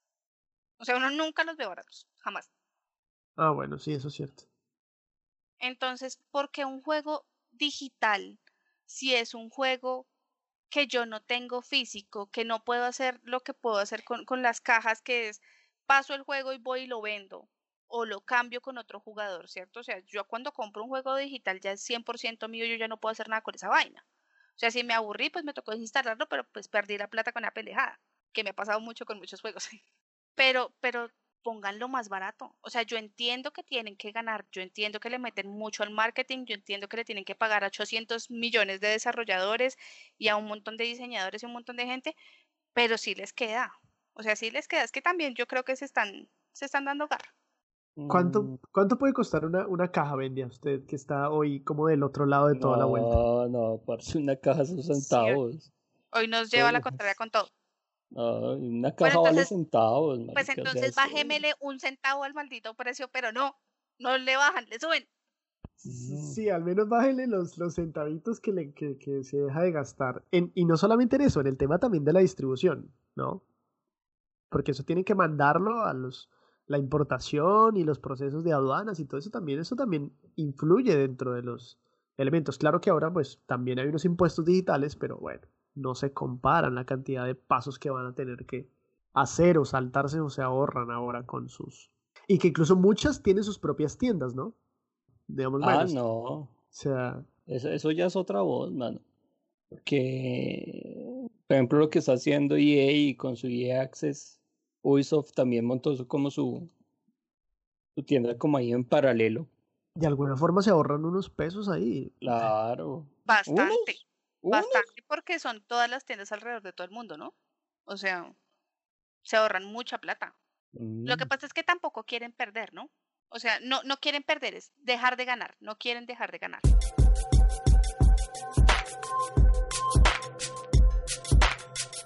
O sea, uno nunca los ve baratos, jamás. Ah, bueno, sí, eso es cierto. Entonces, ¿por qué un juego digital, si es un juego que yo no tengo físico, que no puedo hacer lo que puedo hacer con, con las cajas, que es paso el juego y voy y lo vendo, o lo cambio con otro jugador, ¿cierto? O sea, yo cuando compro un juego digital ya es 100% mío, yo ya no puedo hacer nada con esa vaina. O sea, si me aburrí, pues me tocó instalarlo, pero pues perdí la plata con la pendejada, que me ha pasado mucho con muchos juegos. <laughs> Pero, pero pónganlo más barato. O sea, yo entiendo que tienen que ganar, yo entiendo que le meten mucho al marketing, yo entiendo que le tienen que pagar a 800 millones de desarrolladores y a un montón de diseñadores y un montón de gente, pero sí les queda. O sea, sí les queda. Es que también yo creo que se están, se están dando garra. ¿Cuánto, Mm, cuánto puede costar una, una caja, Bendia, usted que está hoy como del otro lado de toda la vuelta? No, no, parce, una caja son centavos. Hoy nos lleva la Oh. contraria con todo. No, una caja vale entonces- centavos. Pues marica, o sea, entonces bájemele un centavo al maldito precio, pero no, no le bajan, le suben. Sí, al menos bájele los, los centavitos que, le, que, que se deja de gastar. En, y no solamente en eso, en el tema también de la distribución, ¿no? Porque eso tiene que mandarlo a los la importación y los procesos de aduanas y todo eso también, eso también influye dentro de los elementos. Claro que ahora pues también hay unos impuestos digitales, pero bueno, no se comparan la cantidad de pasos que van a tener que hacer o saltarse o se ahorran ahora con sus... Y que incluso muchas tienen sus propias tiendas, ¿no? Digamos, Ah, no. o sea, Eso, eso ya es otra voz, mano. Porque, por ejemplo, lo que está haciendo EA y con su EA Access, Ubisoft también montó su, como su, su tienda como ahí en paralelo. de alguna forma se ahorran unos pesos ahí. Claro. Bastante. ¿Unos? Bastante porque son todas las tiendas alrededor de todo el mundo, ¿no? O sea, se ahorran mucha plata. Lo que Mm. pasa es que tampoco quieren perder, ¿no? O sea, no, no quieren perder, es dejar de ganar, no quieren dejar de ganar.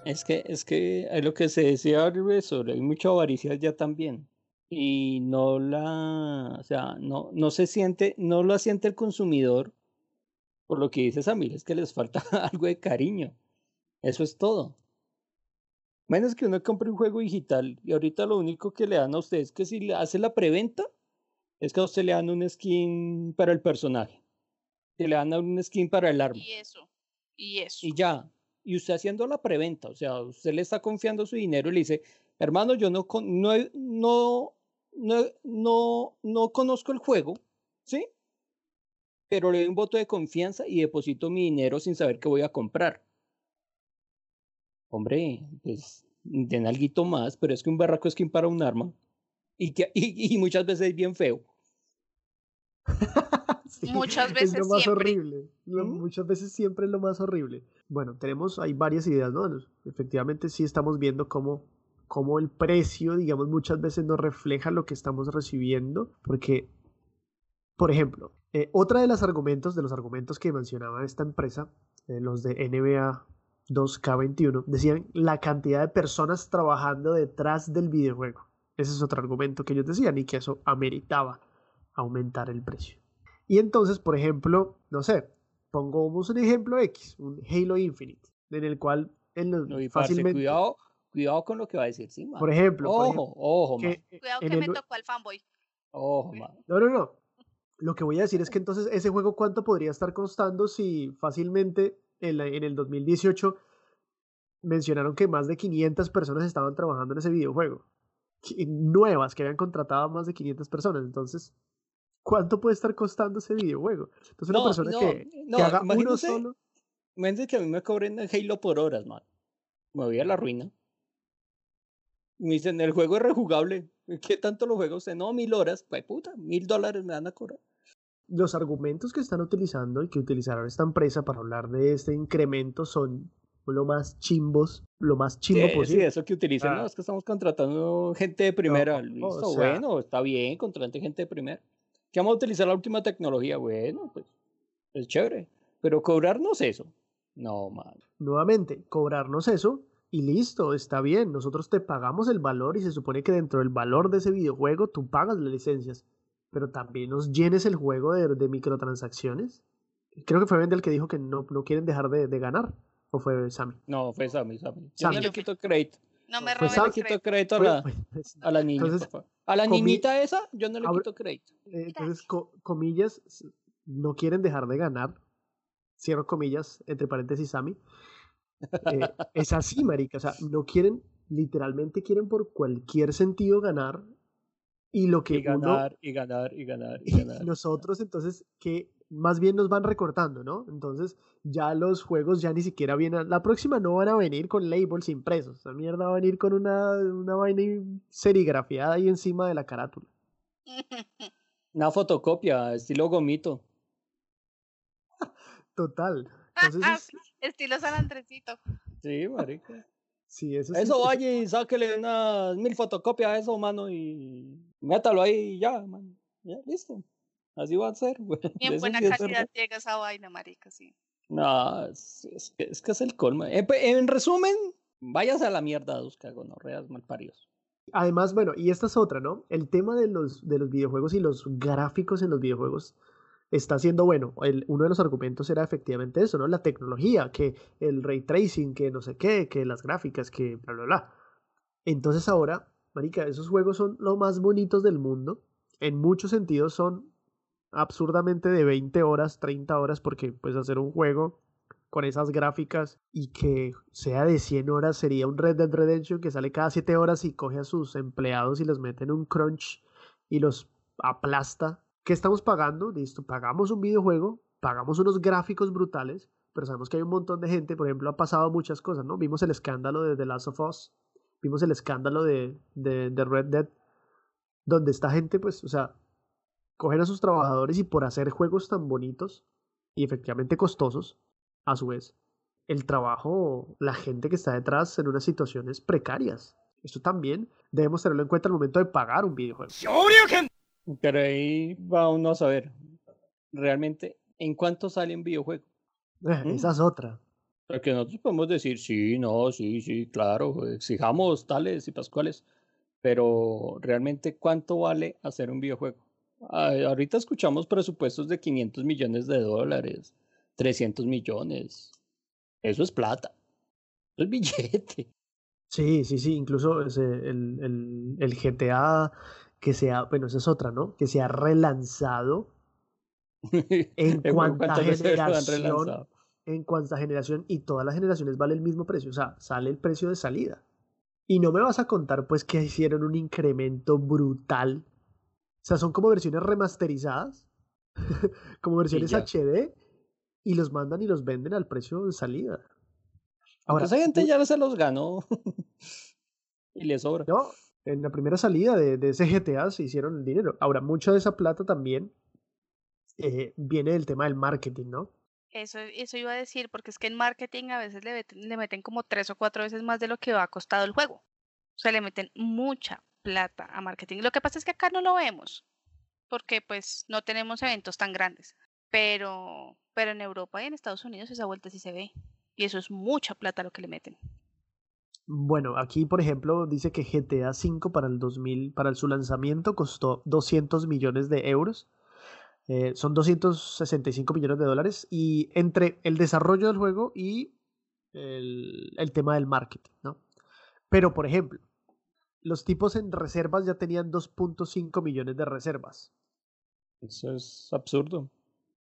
Es que, es que es lo que se decía sobre hay mucha avaricia ya también. Y no la, o sea, no, no se siente, no la siente el consumidor, por lo que dice Samir, es que les falta <laughs> algo de cariño. Eso es todo. Menos que uno compre un juego digital y ahorita lo único que le dan a usted es que si le hace la preventa, es que a usted le dan un skin para el personaje. Que le dan un skin para el arma. Y eso, y eso. Y ya, y usted haciendo la preventa, o sea, usted le está confiando su dinero y le dice, hermano, yo no, con- no, he- no, no, no, no conozco el juego, ¿sí? Pero le doy un voto de confianza y deposito mi dinero sin saber qué voy a comprar. Hombre, pues den alguito más, pero es que un barraco es quien para un arma. Y, que, y, y muchas veces es bien feo. <laughs> Sí, Muchas es veces lo más siempre. horrible. lo- ¿Mm? Muchas veces siempre es lo más horrible. Bueno, tenemos, hay varias ideas, ¿no? Efectivamente sí estamos viendo cómo, cómo el precio, digamos, muchas veces no refleja lo que estamos recibiendo, porque, por ejemplo, eh, otra de los argumentos, de los argumentos que mencionaba esta empresa, eh, los de NBA 2K21, decían la cantidad de personas trabajando detrás del videojuego. Ese es otro argumento que ellos decían y que eso ameritaba aumentar el precio. Y entonces, por ejemplo, no sé, pongamos un ejemplo X, un Halo Infinite, en el cual en los- No, fácilmente, cuidado, cuidado con lo que va a decir, sí, man. por ejemplo, por Ojo, ejemplo, ojo, que Cuidado que me el- tocó al fanboy. Ojo, man. No, no, no. Lo que voy a decir es que entonces ese juego cuánto podría estar costando si fácilmente en, la- en el 2018 mencionaron que más de 500 personas estaban trabajando en ese videojuego. Nuevas, que habían contratado a más de 500 personas. Entonces, ¿cuánto puede estar costando ese videojuego? Entonces, una No, persona no, que, no, que haga uno solo... Imagínate que a mí me cobren en Halo por horas, man. Me voy a la ruina. Me dicen, el juego es rejugable. ¿Qué tanto lo juega usted? No, mil horas. Pues puta, mil dólares me van a cobrar. Los argumentos que están utilizando y que utilizaron esta empresa para hablar de este incremento son lo más chimbos, lo más Sí, chimbo sí, posible. eso que utilizan. Ah. No, es que estamos contratando gente de primera. o Listo, sea- bueno, está bien, contrate gente de primera. ¿Qué vamos a utilizar la última tecnología? Bueno, pues, es chévere. Pero cobrarnos eso. No, man. nuevamente, cobrarnos eso y listo, está bien, nosotros te pagamos el valor y se supone que dentro del valor de ese videojuego tú pagas las licencias, pero también nos llenes el juego de, de microtransacciones. Creo que fue Vendel el que dijo que no, no quieren dejar de, de ganar, o fue Sammy. No, fue Sammy, Sammy. Yo Sammy. no le quito crédito. No me Pues quito crédito. crédito a la, pues, a la niña, Entonces, por favor. A la niñita esa, yo no le quito crédito. eh, entonces, co- comillas, no quieren dejar de ganar, cierro comillas, entre paréntesis Sammy. Eh, es así, marica, o sea, no quieren, literalmente quieren por cualquier sentido ganar y lo que Y uno ganar, y ganar, y ganar, <laughs> y ganar. nosotros entonces que más bien nos van recortando, ¿no? Entonces ya los juegos ya ni siquiera vienen, la próxima no van a venir con labels impresos, esa mierda va a venir con una, una vaina ahí serigrafiada ahí encima de la carátula. <laughs> Una fotocopia, estilo gomito. <laughs> Total. Entonces, es- Estilo San Andresito. Sí, marica. sí, eso sí, Eso eso- vaya y sáquele unas mil fotocopias a eso, mano, y métalo ahí y ya, mano. Ya, listo. Así va a ser, güey. Y en <laughs> buena calidad llega esa vaina, marica, sí. No, es, es que, es que es el colmo. En, en resumen, váyase a la mierda, dos cagonorreas malparidos. Además, bueno, y esta es otra, ¿no? El tema de los, de los videojuegos y los gráficos en los videojuegos está siendo bueno. El- uno de los argumentos era efectivamente eso, ¿no? La tecnología, que el ray tracing, que no sé qué, que las gráficas, que bla, bla, bla. Entonces ahora, marica, esos juegos son los más bonitos del mundo. En muchos sentidos son absurdamente de 20 horas, 30 horas, porque pues hacer un juego con esas gráficas y que sea de 100 horas sería un Red Dead Redemption que sale cada 7 horas y coge a sus empleados y los mete en un crunch y los aplasta. ¿Qué estamos pagando? Listo, pagamos un videojuego, pagamos unos gráficos brutales, pero sabemos que hay un montón de gente, por ejemplo, ha pasado muchas cosas, ¿no? Vimos el escándalo de The Last of Us, vimos el escándalo de, de, Red Dead, donde esta gente, pues, o sea, cogen a sus trabajadores y por hacer juegos tan bonitos y efectivamente costosos, a su vez, el trabajo, la gente que está detrás en unas situaciones precarias. Esto también debemos tenerlo en cuenta al momento de pagar un videojuego. Pero ahí va uno a saber realmente en cuánto sale un videojuego. Eh, Mm. Esa es otra. Porque nosotros podemos decir, sí, no, sí, sí, claro, exijamos tales y pascuales, pero realmente cuánto vale hacer un videojuego. Ah, ahorita escuchamos presupuestos de 500 millones de dólares, 300 millones. Eso es plata. Eso es <laughs> billete. Sí, sí, sí. Incluso ese- el, el, el GTA que se ha, bueno, esa es otra, ¿no? Que se ha relanzado <laughs> en cuanta ¿cuántas veces lo han generación, en cuanta generación y todas las generaciones vale el mismo precio. O sea, sale el precio de salida. Y no me vas a contar pues que hicieron un incremento brutal. O sea, son como versiones remasterizadas, <laughs> como versiones. HD, y los mandan y los venden al precio de salida. Ahora, esa gente ya se los ganó <laughs> y le sobra. No, en la primera salida de, de ese GTA se hicieron el dinero. Ahora, mucha de esa plata también eh, viene del tema del marketing, ¿no? Eso, eso iba a decir, porque es que en marketing a veces le meten, le meten como tres o cuatro veces más de lo que ha costado el juego. O sea, le meten mucha plata a marketing. Lo que pasa es que acá no lo vemos, porque pues no tenemos eventos tan grandes. Pero, pero en Europa y en Estados Unidos esa vuelta sí se ve. Y eso es mucha plata lo que le meten. Bueno, aquí por ejemplo dice que GTA V para el 2000, para su lanzamiento costó 200 millones de euros. Eh, son 265 millones de dólares y entre el desarrollo del juego y el, el tema del marketing, ¿no? Pero por ejemplo, los tipos en reservas ya tenían 2.5 millones de reservas. Eso es absurdo.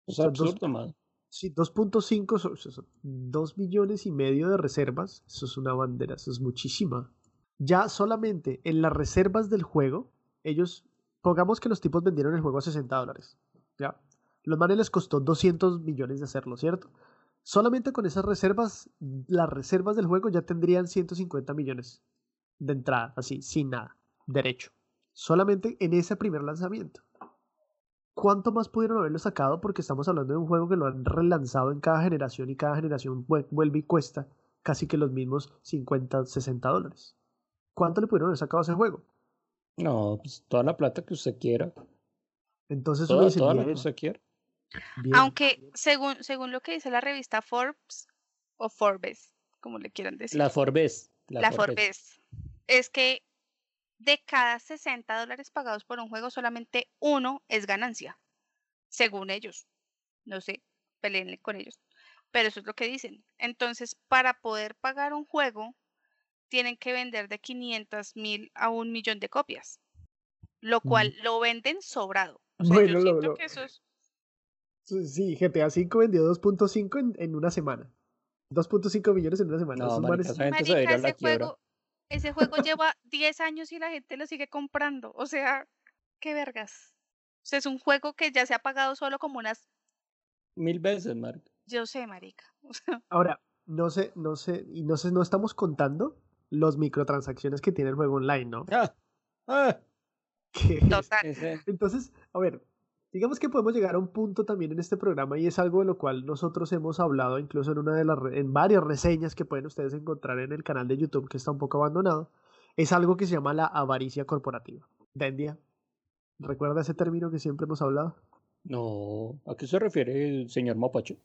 Es absurdo, man. Sí, 2.5 son, son 2 millones y medio de reservas. Eso es una bandera, eso es muchísima. Ya solamente en las reservas del juego, ellos, pongamos que los tipos vendieron el juego a 60 dólares. ¿Ya? Los manes les costó 200 millones de hacerlo, ¿cierto? Solamente con esas reservas, las reservas del juego ya tendrían 150 millones de entrada, así, sin nada, derecho. Solamente en ese primer lanzamiento. ¿Cuánto más pudieron haberlo sacado? Porque estamos hablando de un juego que lo han relanzado en cada generación y cada generación vue- vuelve y cuesta casi que los mismos 50, 60 dólares. ¿Cuánto le pudieron haber sacado a ese juego? No, pues toda la plata que usted quiera. Entonces uno Toda, dice, toda la que usted quiera. bien. Aunque según, según lo que dice la revista Forbes, o Forbes, como le quieran decir. La Forbes. La, la Forbes. Forbes, es que de cada 60 dólares pagados por un juego, solamente uno es ganancia, según ellos. No sé, peleenle con ellos. Pero eso es lo que dicen. Entonces, para poder pagar un juego, tienen que vender de 500 mil a un millón de copias. Lo cual lo venden sobrado. O sea, Bueno, yo lo- siento lo- que eso es Sí, GTA V vendió 2.5 en, en una semana. 2.5 millones en una semana. No, Esos marica, manes- Marica, ese juego, ese juego lleva 10 años y la gente lo sigue comprando. O sea, qué vergas. O sea, es un juego que ya se ha pagado solo como unas. Mil veces, marica. Yo sé, marica. <laughs> O sea, Ahora, no sé, no sé, y no sé, no estamos contando los microtransacciones que tiene el juego online, ¿no? Ah, ah, <laughs> Que- total. Entonces, a ver, digamos que podemos llegar a un punto también en este programa y es algo de lo cual nosotros hemos hablado incluso en una de las en varias reseñas que pueden ustedes encontrar en el canal de YouTube que está un poco abandonado. Es algo que se llama la avaricia corporativa. Dendia, ¿recuerda ese término que siempre hemos hablado? No, ¿a qué se refiere el señor Mapache?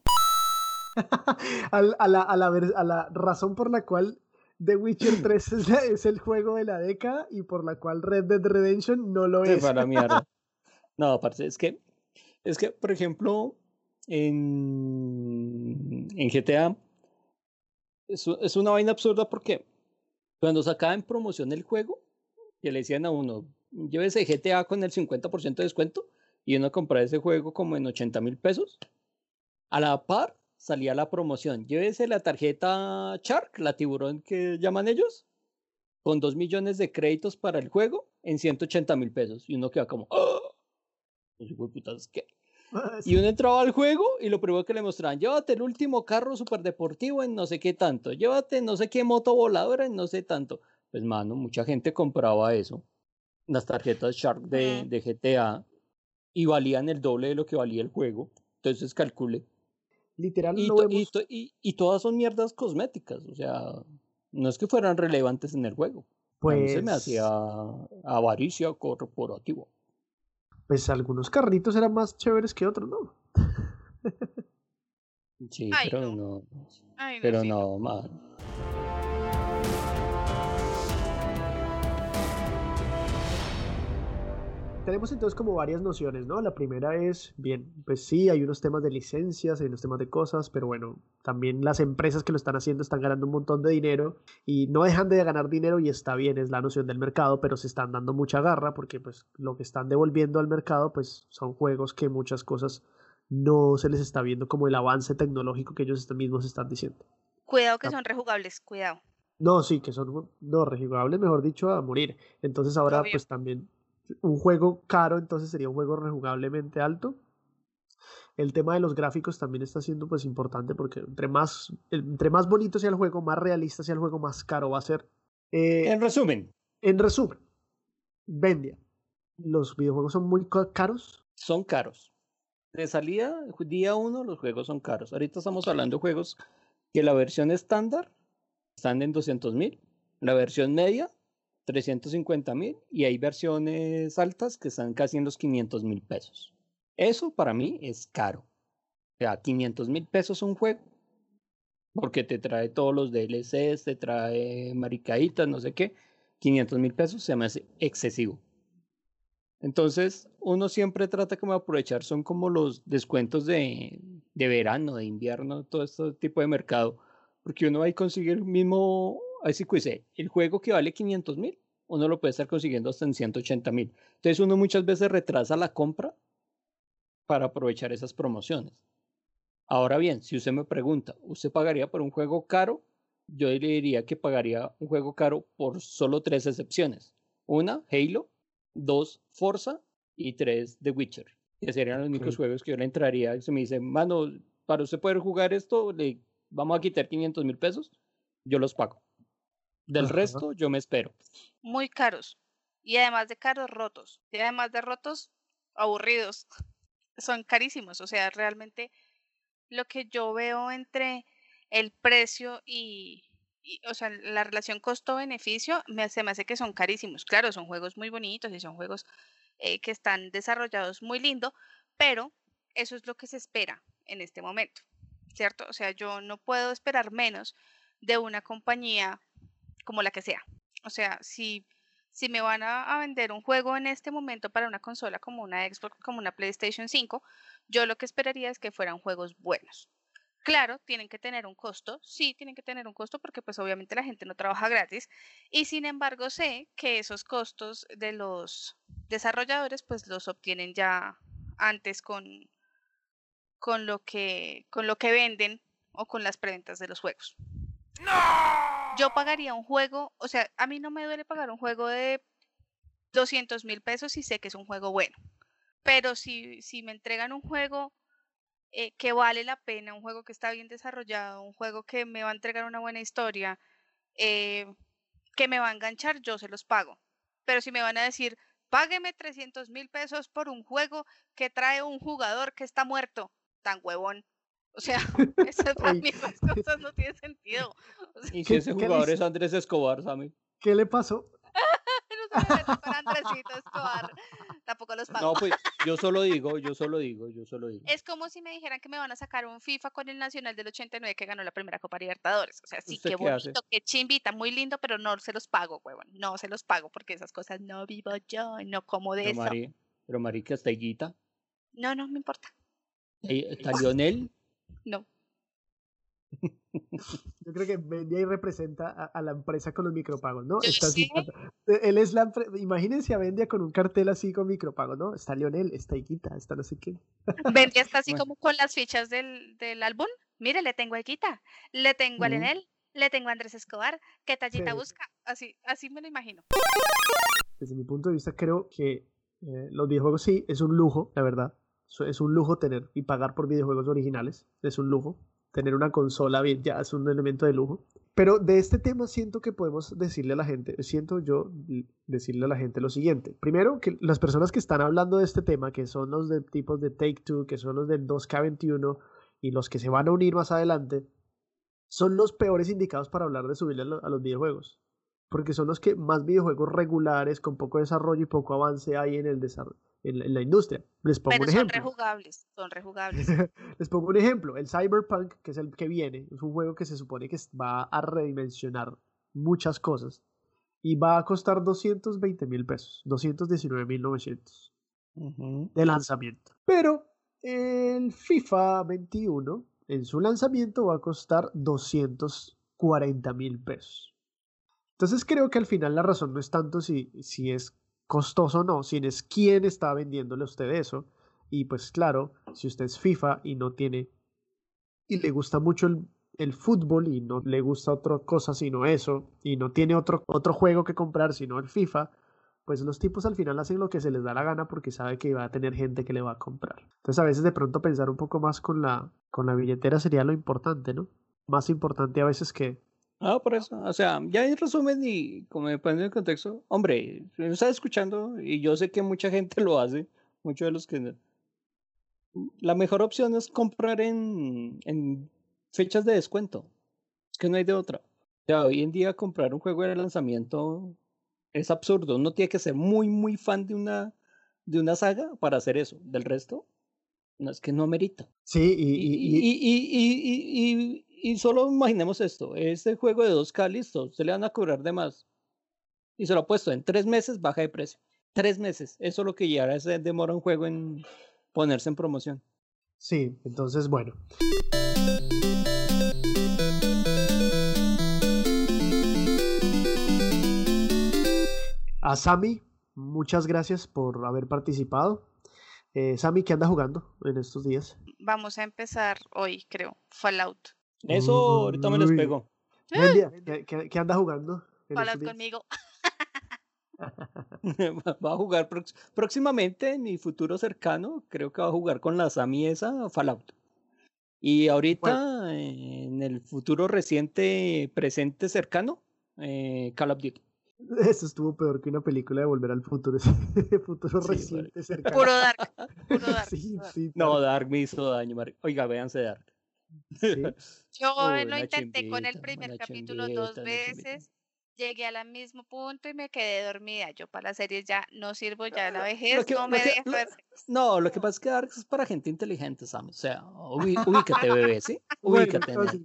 <laughs> Al- a, la, a, la, a la razón por la cual The Witcher 3 es, el juego de la década y por la cual Red Dead Redemption no lo es. fue a la mierda. <laughs> No, aparte, es que, es que, por ejemplo, en, en GTA es, es una vaina absurda porque cuando sacaba en promoción el juego, que le decían a uno, llévese GTA con el 50% de descuento y uno compraba ese juego como en 80 mil pesos, a la par salía la promoción, llévese la tarjeta Shark, la tiburón que llaman ellos, con 2 millones de créditos para el juego en 180 mil pesos. Y uno queda como, ¡ah! Pues, ¿qué? Y uno entraba al juego y lo primero que le mostraban, llévate el último carro superdeportivo en no sé qué tanto, llévate no sé qué moto voladora en no sé tanto. Pues mano, mucha gente compraba eso, las tarjetas Shark de, de GTA, y valían el doble de lo que valía el juego. Entonces calcule. Literal, Y, no to- y, vemos. to- y- y todas son mierdas cosméticas, o sea, no es que fueran relevantes en el juego. A mí se me Pues- hacía avaricia corporativa. Pues algunos carritos eran más chéveres que otros, ¿no? Sí, Ay, pero no. no. Ay, no, Pero sí. no, man. Tenemos entonces como varias nociones, ¿no? La primera es, bien, pues sí, hay unos temas de licencias, hay unos temas de cosas, pero bueno, también las empresas que lo están haciendo están ganando un montón de dinero y no dejan de ganar dinero y está bien, es la noción del mercado, pero se están dando mucha garra porque pues lo que están devolviendo al mercado pues son juegos que muchas cosas no se les está viendo como el avance tecnológico que ellos mismos están diciendo. Cuidado que Ah. son rejugables, cuidado. No, sí, que son no rejugables, mejor dicho, a morir. Entonces ahora Obvio. pues también un juego caro, entonces sería un juego rejugablemente alto. El tema de los gráficos también está siendo pues importante porque entre más, entre más bonito sea el juego, más realista sea el juego, más caro va a ser. Eh, En resumen, en resumen, Vendia. Los videojuegos son muy ca- caros. son caros. De salida, día uno, los juegos son caros. Ahorita estamos hablando de juegos que la versión estándar están en 200 mil, la versión media 350 mil y hay versiones altas que están casi en los 500 mil pesos. Eso para mí es caro. O sea, 500 mil pesos un juego porque te trae todos los DLCs, te trae maricaditas, no sé qué. 500 mil pesos se me hace excesivo. Entonces, uno siempre trata como de aprovechar, son como los descuentos de, de verano, de invierno, todo este tipo de mercado, porque uno va y consigue el mismo, así que dice, el juego que vale 500 mil, uno lo puede estar consiguiendo hasta en 180 mil. Entonces, uno muchas veces retrasa la compra para aprovechar esas promociones. Ahora bien, si usted me pregunta, ¿usted pagaría por un juego caro? Yo le diría que pagaría un juego caro por solo tres excepciones. Una, Halo, dos, Forza y tres, The Witcher. Que serían los únicos juegos que yo le entraría. Y se me dice, mano, para usted poder jugar esto, le vamos a quitar 500 mil pesos, yo los pago. Del resto, yo me espero. Muy caros. Y además de caros, rotos. Y además de rotos, aburridos. <laughs> Son carísimos. O sea, realmente lo que yo veo entre el precio y, y, o sea, la relación costo-beneficio, me, se me hace que son carísimos. Claro, son juegos muy bonitos y son juegos eh, que están desarrollados muy lindo, pero eso es lo que se espera en este momento, ¿cierto? O sea, yo no puedo esperar menos de una compañía como la que sea. O sea, si, si me van a, vender un juego en este momento para una consola como una Xbox, como una PlayStation 5, yo lo que esperaría es que fueran juegos buenos. Claro, tienen que tener un costo, sí, tienen que tener un costo porque pues obviamente la gente no trabaja gratis y sin embargo sé que esos costos de los desarrolladores pues los obtienen ya antes con, con lo que con lo que venden o con las preventas de los juegos. Yo pagaría un juego, o sea, a mí no me duele pagar un juego de 200 mil pesos si sé que es un juego bueno. Pero si, si me entregan un juego eh, que vale la pena, un juego que está bien desarrollado, un juego que me va a entregar una buena historia, eh, que me va a enganchar, yo se los pago. Pero si me van a decir, págueme 300 mil pesos por un juego que trae un jugador que está muerto, tan huevón. O sea, para <laughs> esas cosas no tienen sentido. O sea, Y si ¿Qué- ese jugador es Andrés Escobar, Sammy. ¿Qué le pasó? <laughs> no se me con Andresito Escobar. Tampoco los pago. No, pues yo solo digo, yo solo digo, yo solo digo. Es como si me dijeran que me van a sacar un FIFA con el Nacional del 89 que ganó la primera Copa Libertadores. O sea, sí, ¿Usted qué hace? bonito, qué chimbita, muy lindo, pero no se los pago, huevón. No se los pago porque esas cosas no vivo yo, no como de Pero, eso. Mari, pero marica, está Higuita, No, no me importa. está Lionel, No. Yo creo que Vendia ahí representa a, a la empresa con los micropagos, ¿no? Está así, eh, él es la imagínense a Vendia con un cartel así con micropagos, ¿no? Está Lionel, está Iquita, está no sé qué. <laughs> Vendía está así Bueno. como con las fichas del, del álbum. Mire, le tengo a Equita, le tengo a. Lenel, le tengo a Andrés Escobar. ¿Qué tallita Sí. busca? Así, así me lo imagino. Desde mi punto de vista creo que eh, los videojuegos sí, es un lujo, la verdad. Es un lujo tener y pagar por videojuegos originales, es un lujo. Tener una consola bien ya es un elemento de lujo. Pero de este tema siento que podemos decirle a la gente, siento yo decirle a la gente lo siguiente. Primero, que las personas que están hablando de este tema, que son los de tipos de Take Two, que son los del 2K21 y los que se van a unir más adelante, son los peores indicados para hablar de subirle a los videojuegos. Porque son los que más videojuegos regulares, con poco desarrollo y poco avance hay en, el desarrollo, en, la- en la industria. Les pongo Pero un son ejemplo. rejugables, son rejugables. <laughs> Les pongo un ejemplo, el Cyberpunk, que es el que viene, es un juego que se supone que va a redimensionar muchas cosas y va a costar 220 mil pesos, 219 mil 900 Ujú. de lanzamiento. Pero el FIFA 21 en su lanzamiento va a costar 240 mil pesos. Entonces creo que al final la razón no es tanto si, si es costoso no, sino es quién está vendiéndole a usted eso. Y pues claro, si usted es FIFA y no tiene y le gusta mucho el, el fútbol y no le gusta otra cosa sino eso, y no tiene otro, otro juego que comprar sino el FIFA, pues los tipos al final hacen lo que se les da la gana porque sabe que va a tener gente que le va a comprar. Entonces a veces de pronto pensar un poco más con la, con la billetera sería lo importante, ¿no? Más importante a veces que... Ah, por eso. O sea, ya en resumen y como me ponen en el contexto, hombre, me está escuchando y yo sé que mucha gente <laughs> lo hace, muchos de los que... La mejor opción es comprar en, en fechas de descuento. Es que no hay de otra. O sea, hoy en día comprar un juego de lanzamiento es absurdo. Uno tiene que ser muy, muy fan de una, de una saga para hacer eso. Del resto, no es que no amerita. Sí, y, y, y, y, y, solo imaginemos esto. Este juego de 2K, listo, se le van a cobrar de más. Y se lo ha puesto en tres meses, baja de precio. Tres meses. Eso es lo que ya se demora un juego en ponerse en promoción. Sí, entonces bueno. A Sami, muchas gracias por haber participado. Eh, Sami, ¿qué anda jugando en estos días? Vamos a empezar hoy, creo. Fallout. Eso ahorita me les pego. ¿Qué, qué, qué anda jugando? Fallout conmigo. <laughs> va a jugar próximamente en mi futuro cercano. Creo que va a jugar con la Sami esa Fallout. Y ahorita, en el futuro reciente, presente, cercano, eh, Call of Duty. Eso estuvo peor que una película de Volver al Futuro. <laughs> futuro sí, reciente, cercano. Puro Dark. Puro <laughs> Dark. Sí, sí, no, Dark me hizo daño, Oiga, véanse Dark. <laughs> Yo lo intenté con el primer capítulo dos veces. Llegué al mismo punto y me quedé dormida. Yo para las series ya no sirvo, ya la vejez que, no me deja lo, No, lo que pasa es que Dark es para gente inteligente, Sam. O sea, <laughs> ubícate, bebé, ¿sí? Ubícate. Bueno, entonces,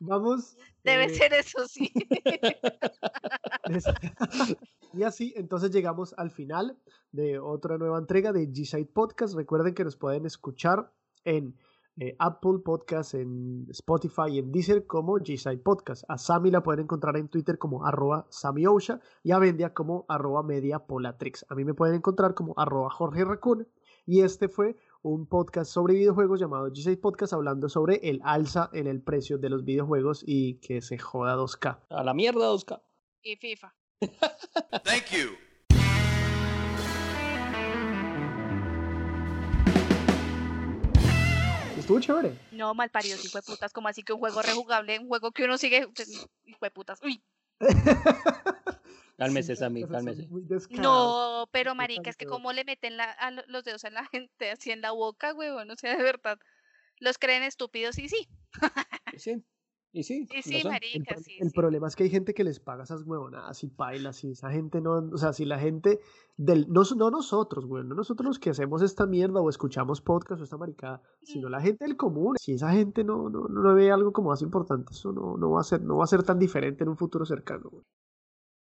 vamos. Debe eh... ser eso, sí. <laughs> y así, entonces llegamos al final de otra nueva entrega de G-Side Podcast. Recuerden que nos pueden escuchar en eh, Apple Podcast, en Spotify y en Deezer como G-Side Podcast. A Sami la pueden encontrar en Twitter como arroba SamiOsha y a Vendia como arroba Mediapolatrix. A mí me pueden encontrar como arroba Jorge Raccoon. Y este fue un podcast sobre videojuegos llamado G6 Podcast hablando sobre el alza en el precio de los videojuegos y que se joda 2K. A la mierda 2K. Y FIFA. Thank you. Estuvo chévere. No, mal parido, hijo de putas. Como así que un juego rejugable, un juego que uno sigue. Hijo de putas. Uy. <laughs> Cálmese, Sammy, cálmese. No, pero marica, es que como le meten la, a los dedos a la gente así en la boca, huevón, o sea, de verdad. Los creen estúpidos y sí. sí. Y sí, y sí, marica, el, sí, el sí. problema es que hay gente que les paga esas huevonadas y bailas y esa gente no, o sea, si la gente del, no, no nosotros, güey, no nosotros los que hacemos esta mierda o escuchamos podcast o esta maricada, sino la gente del común, si esa gente no, no, no ve algo como más importante, eso no, no va a ser, no va a ser tan diferente en un futuro cercano, güey.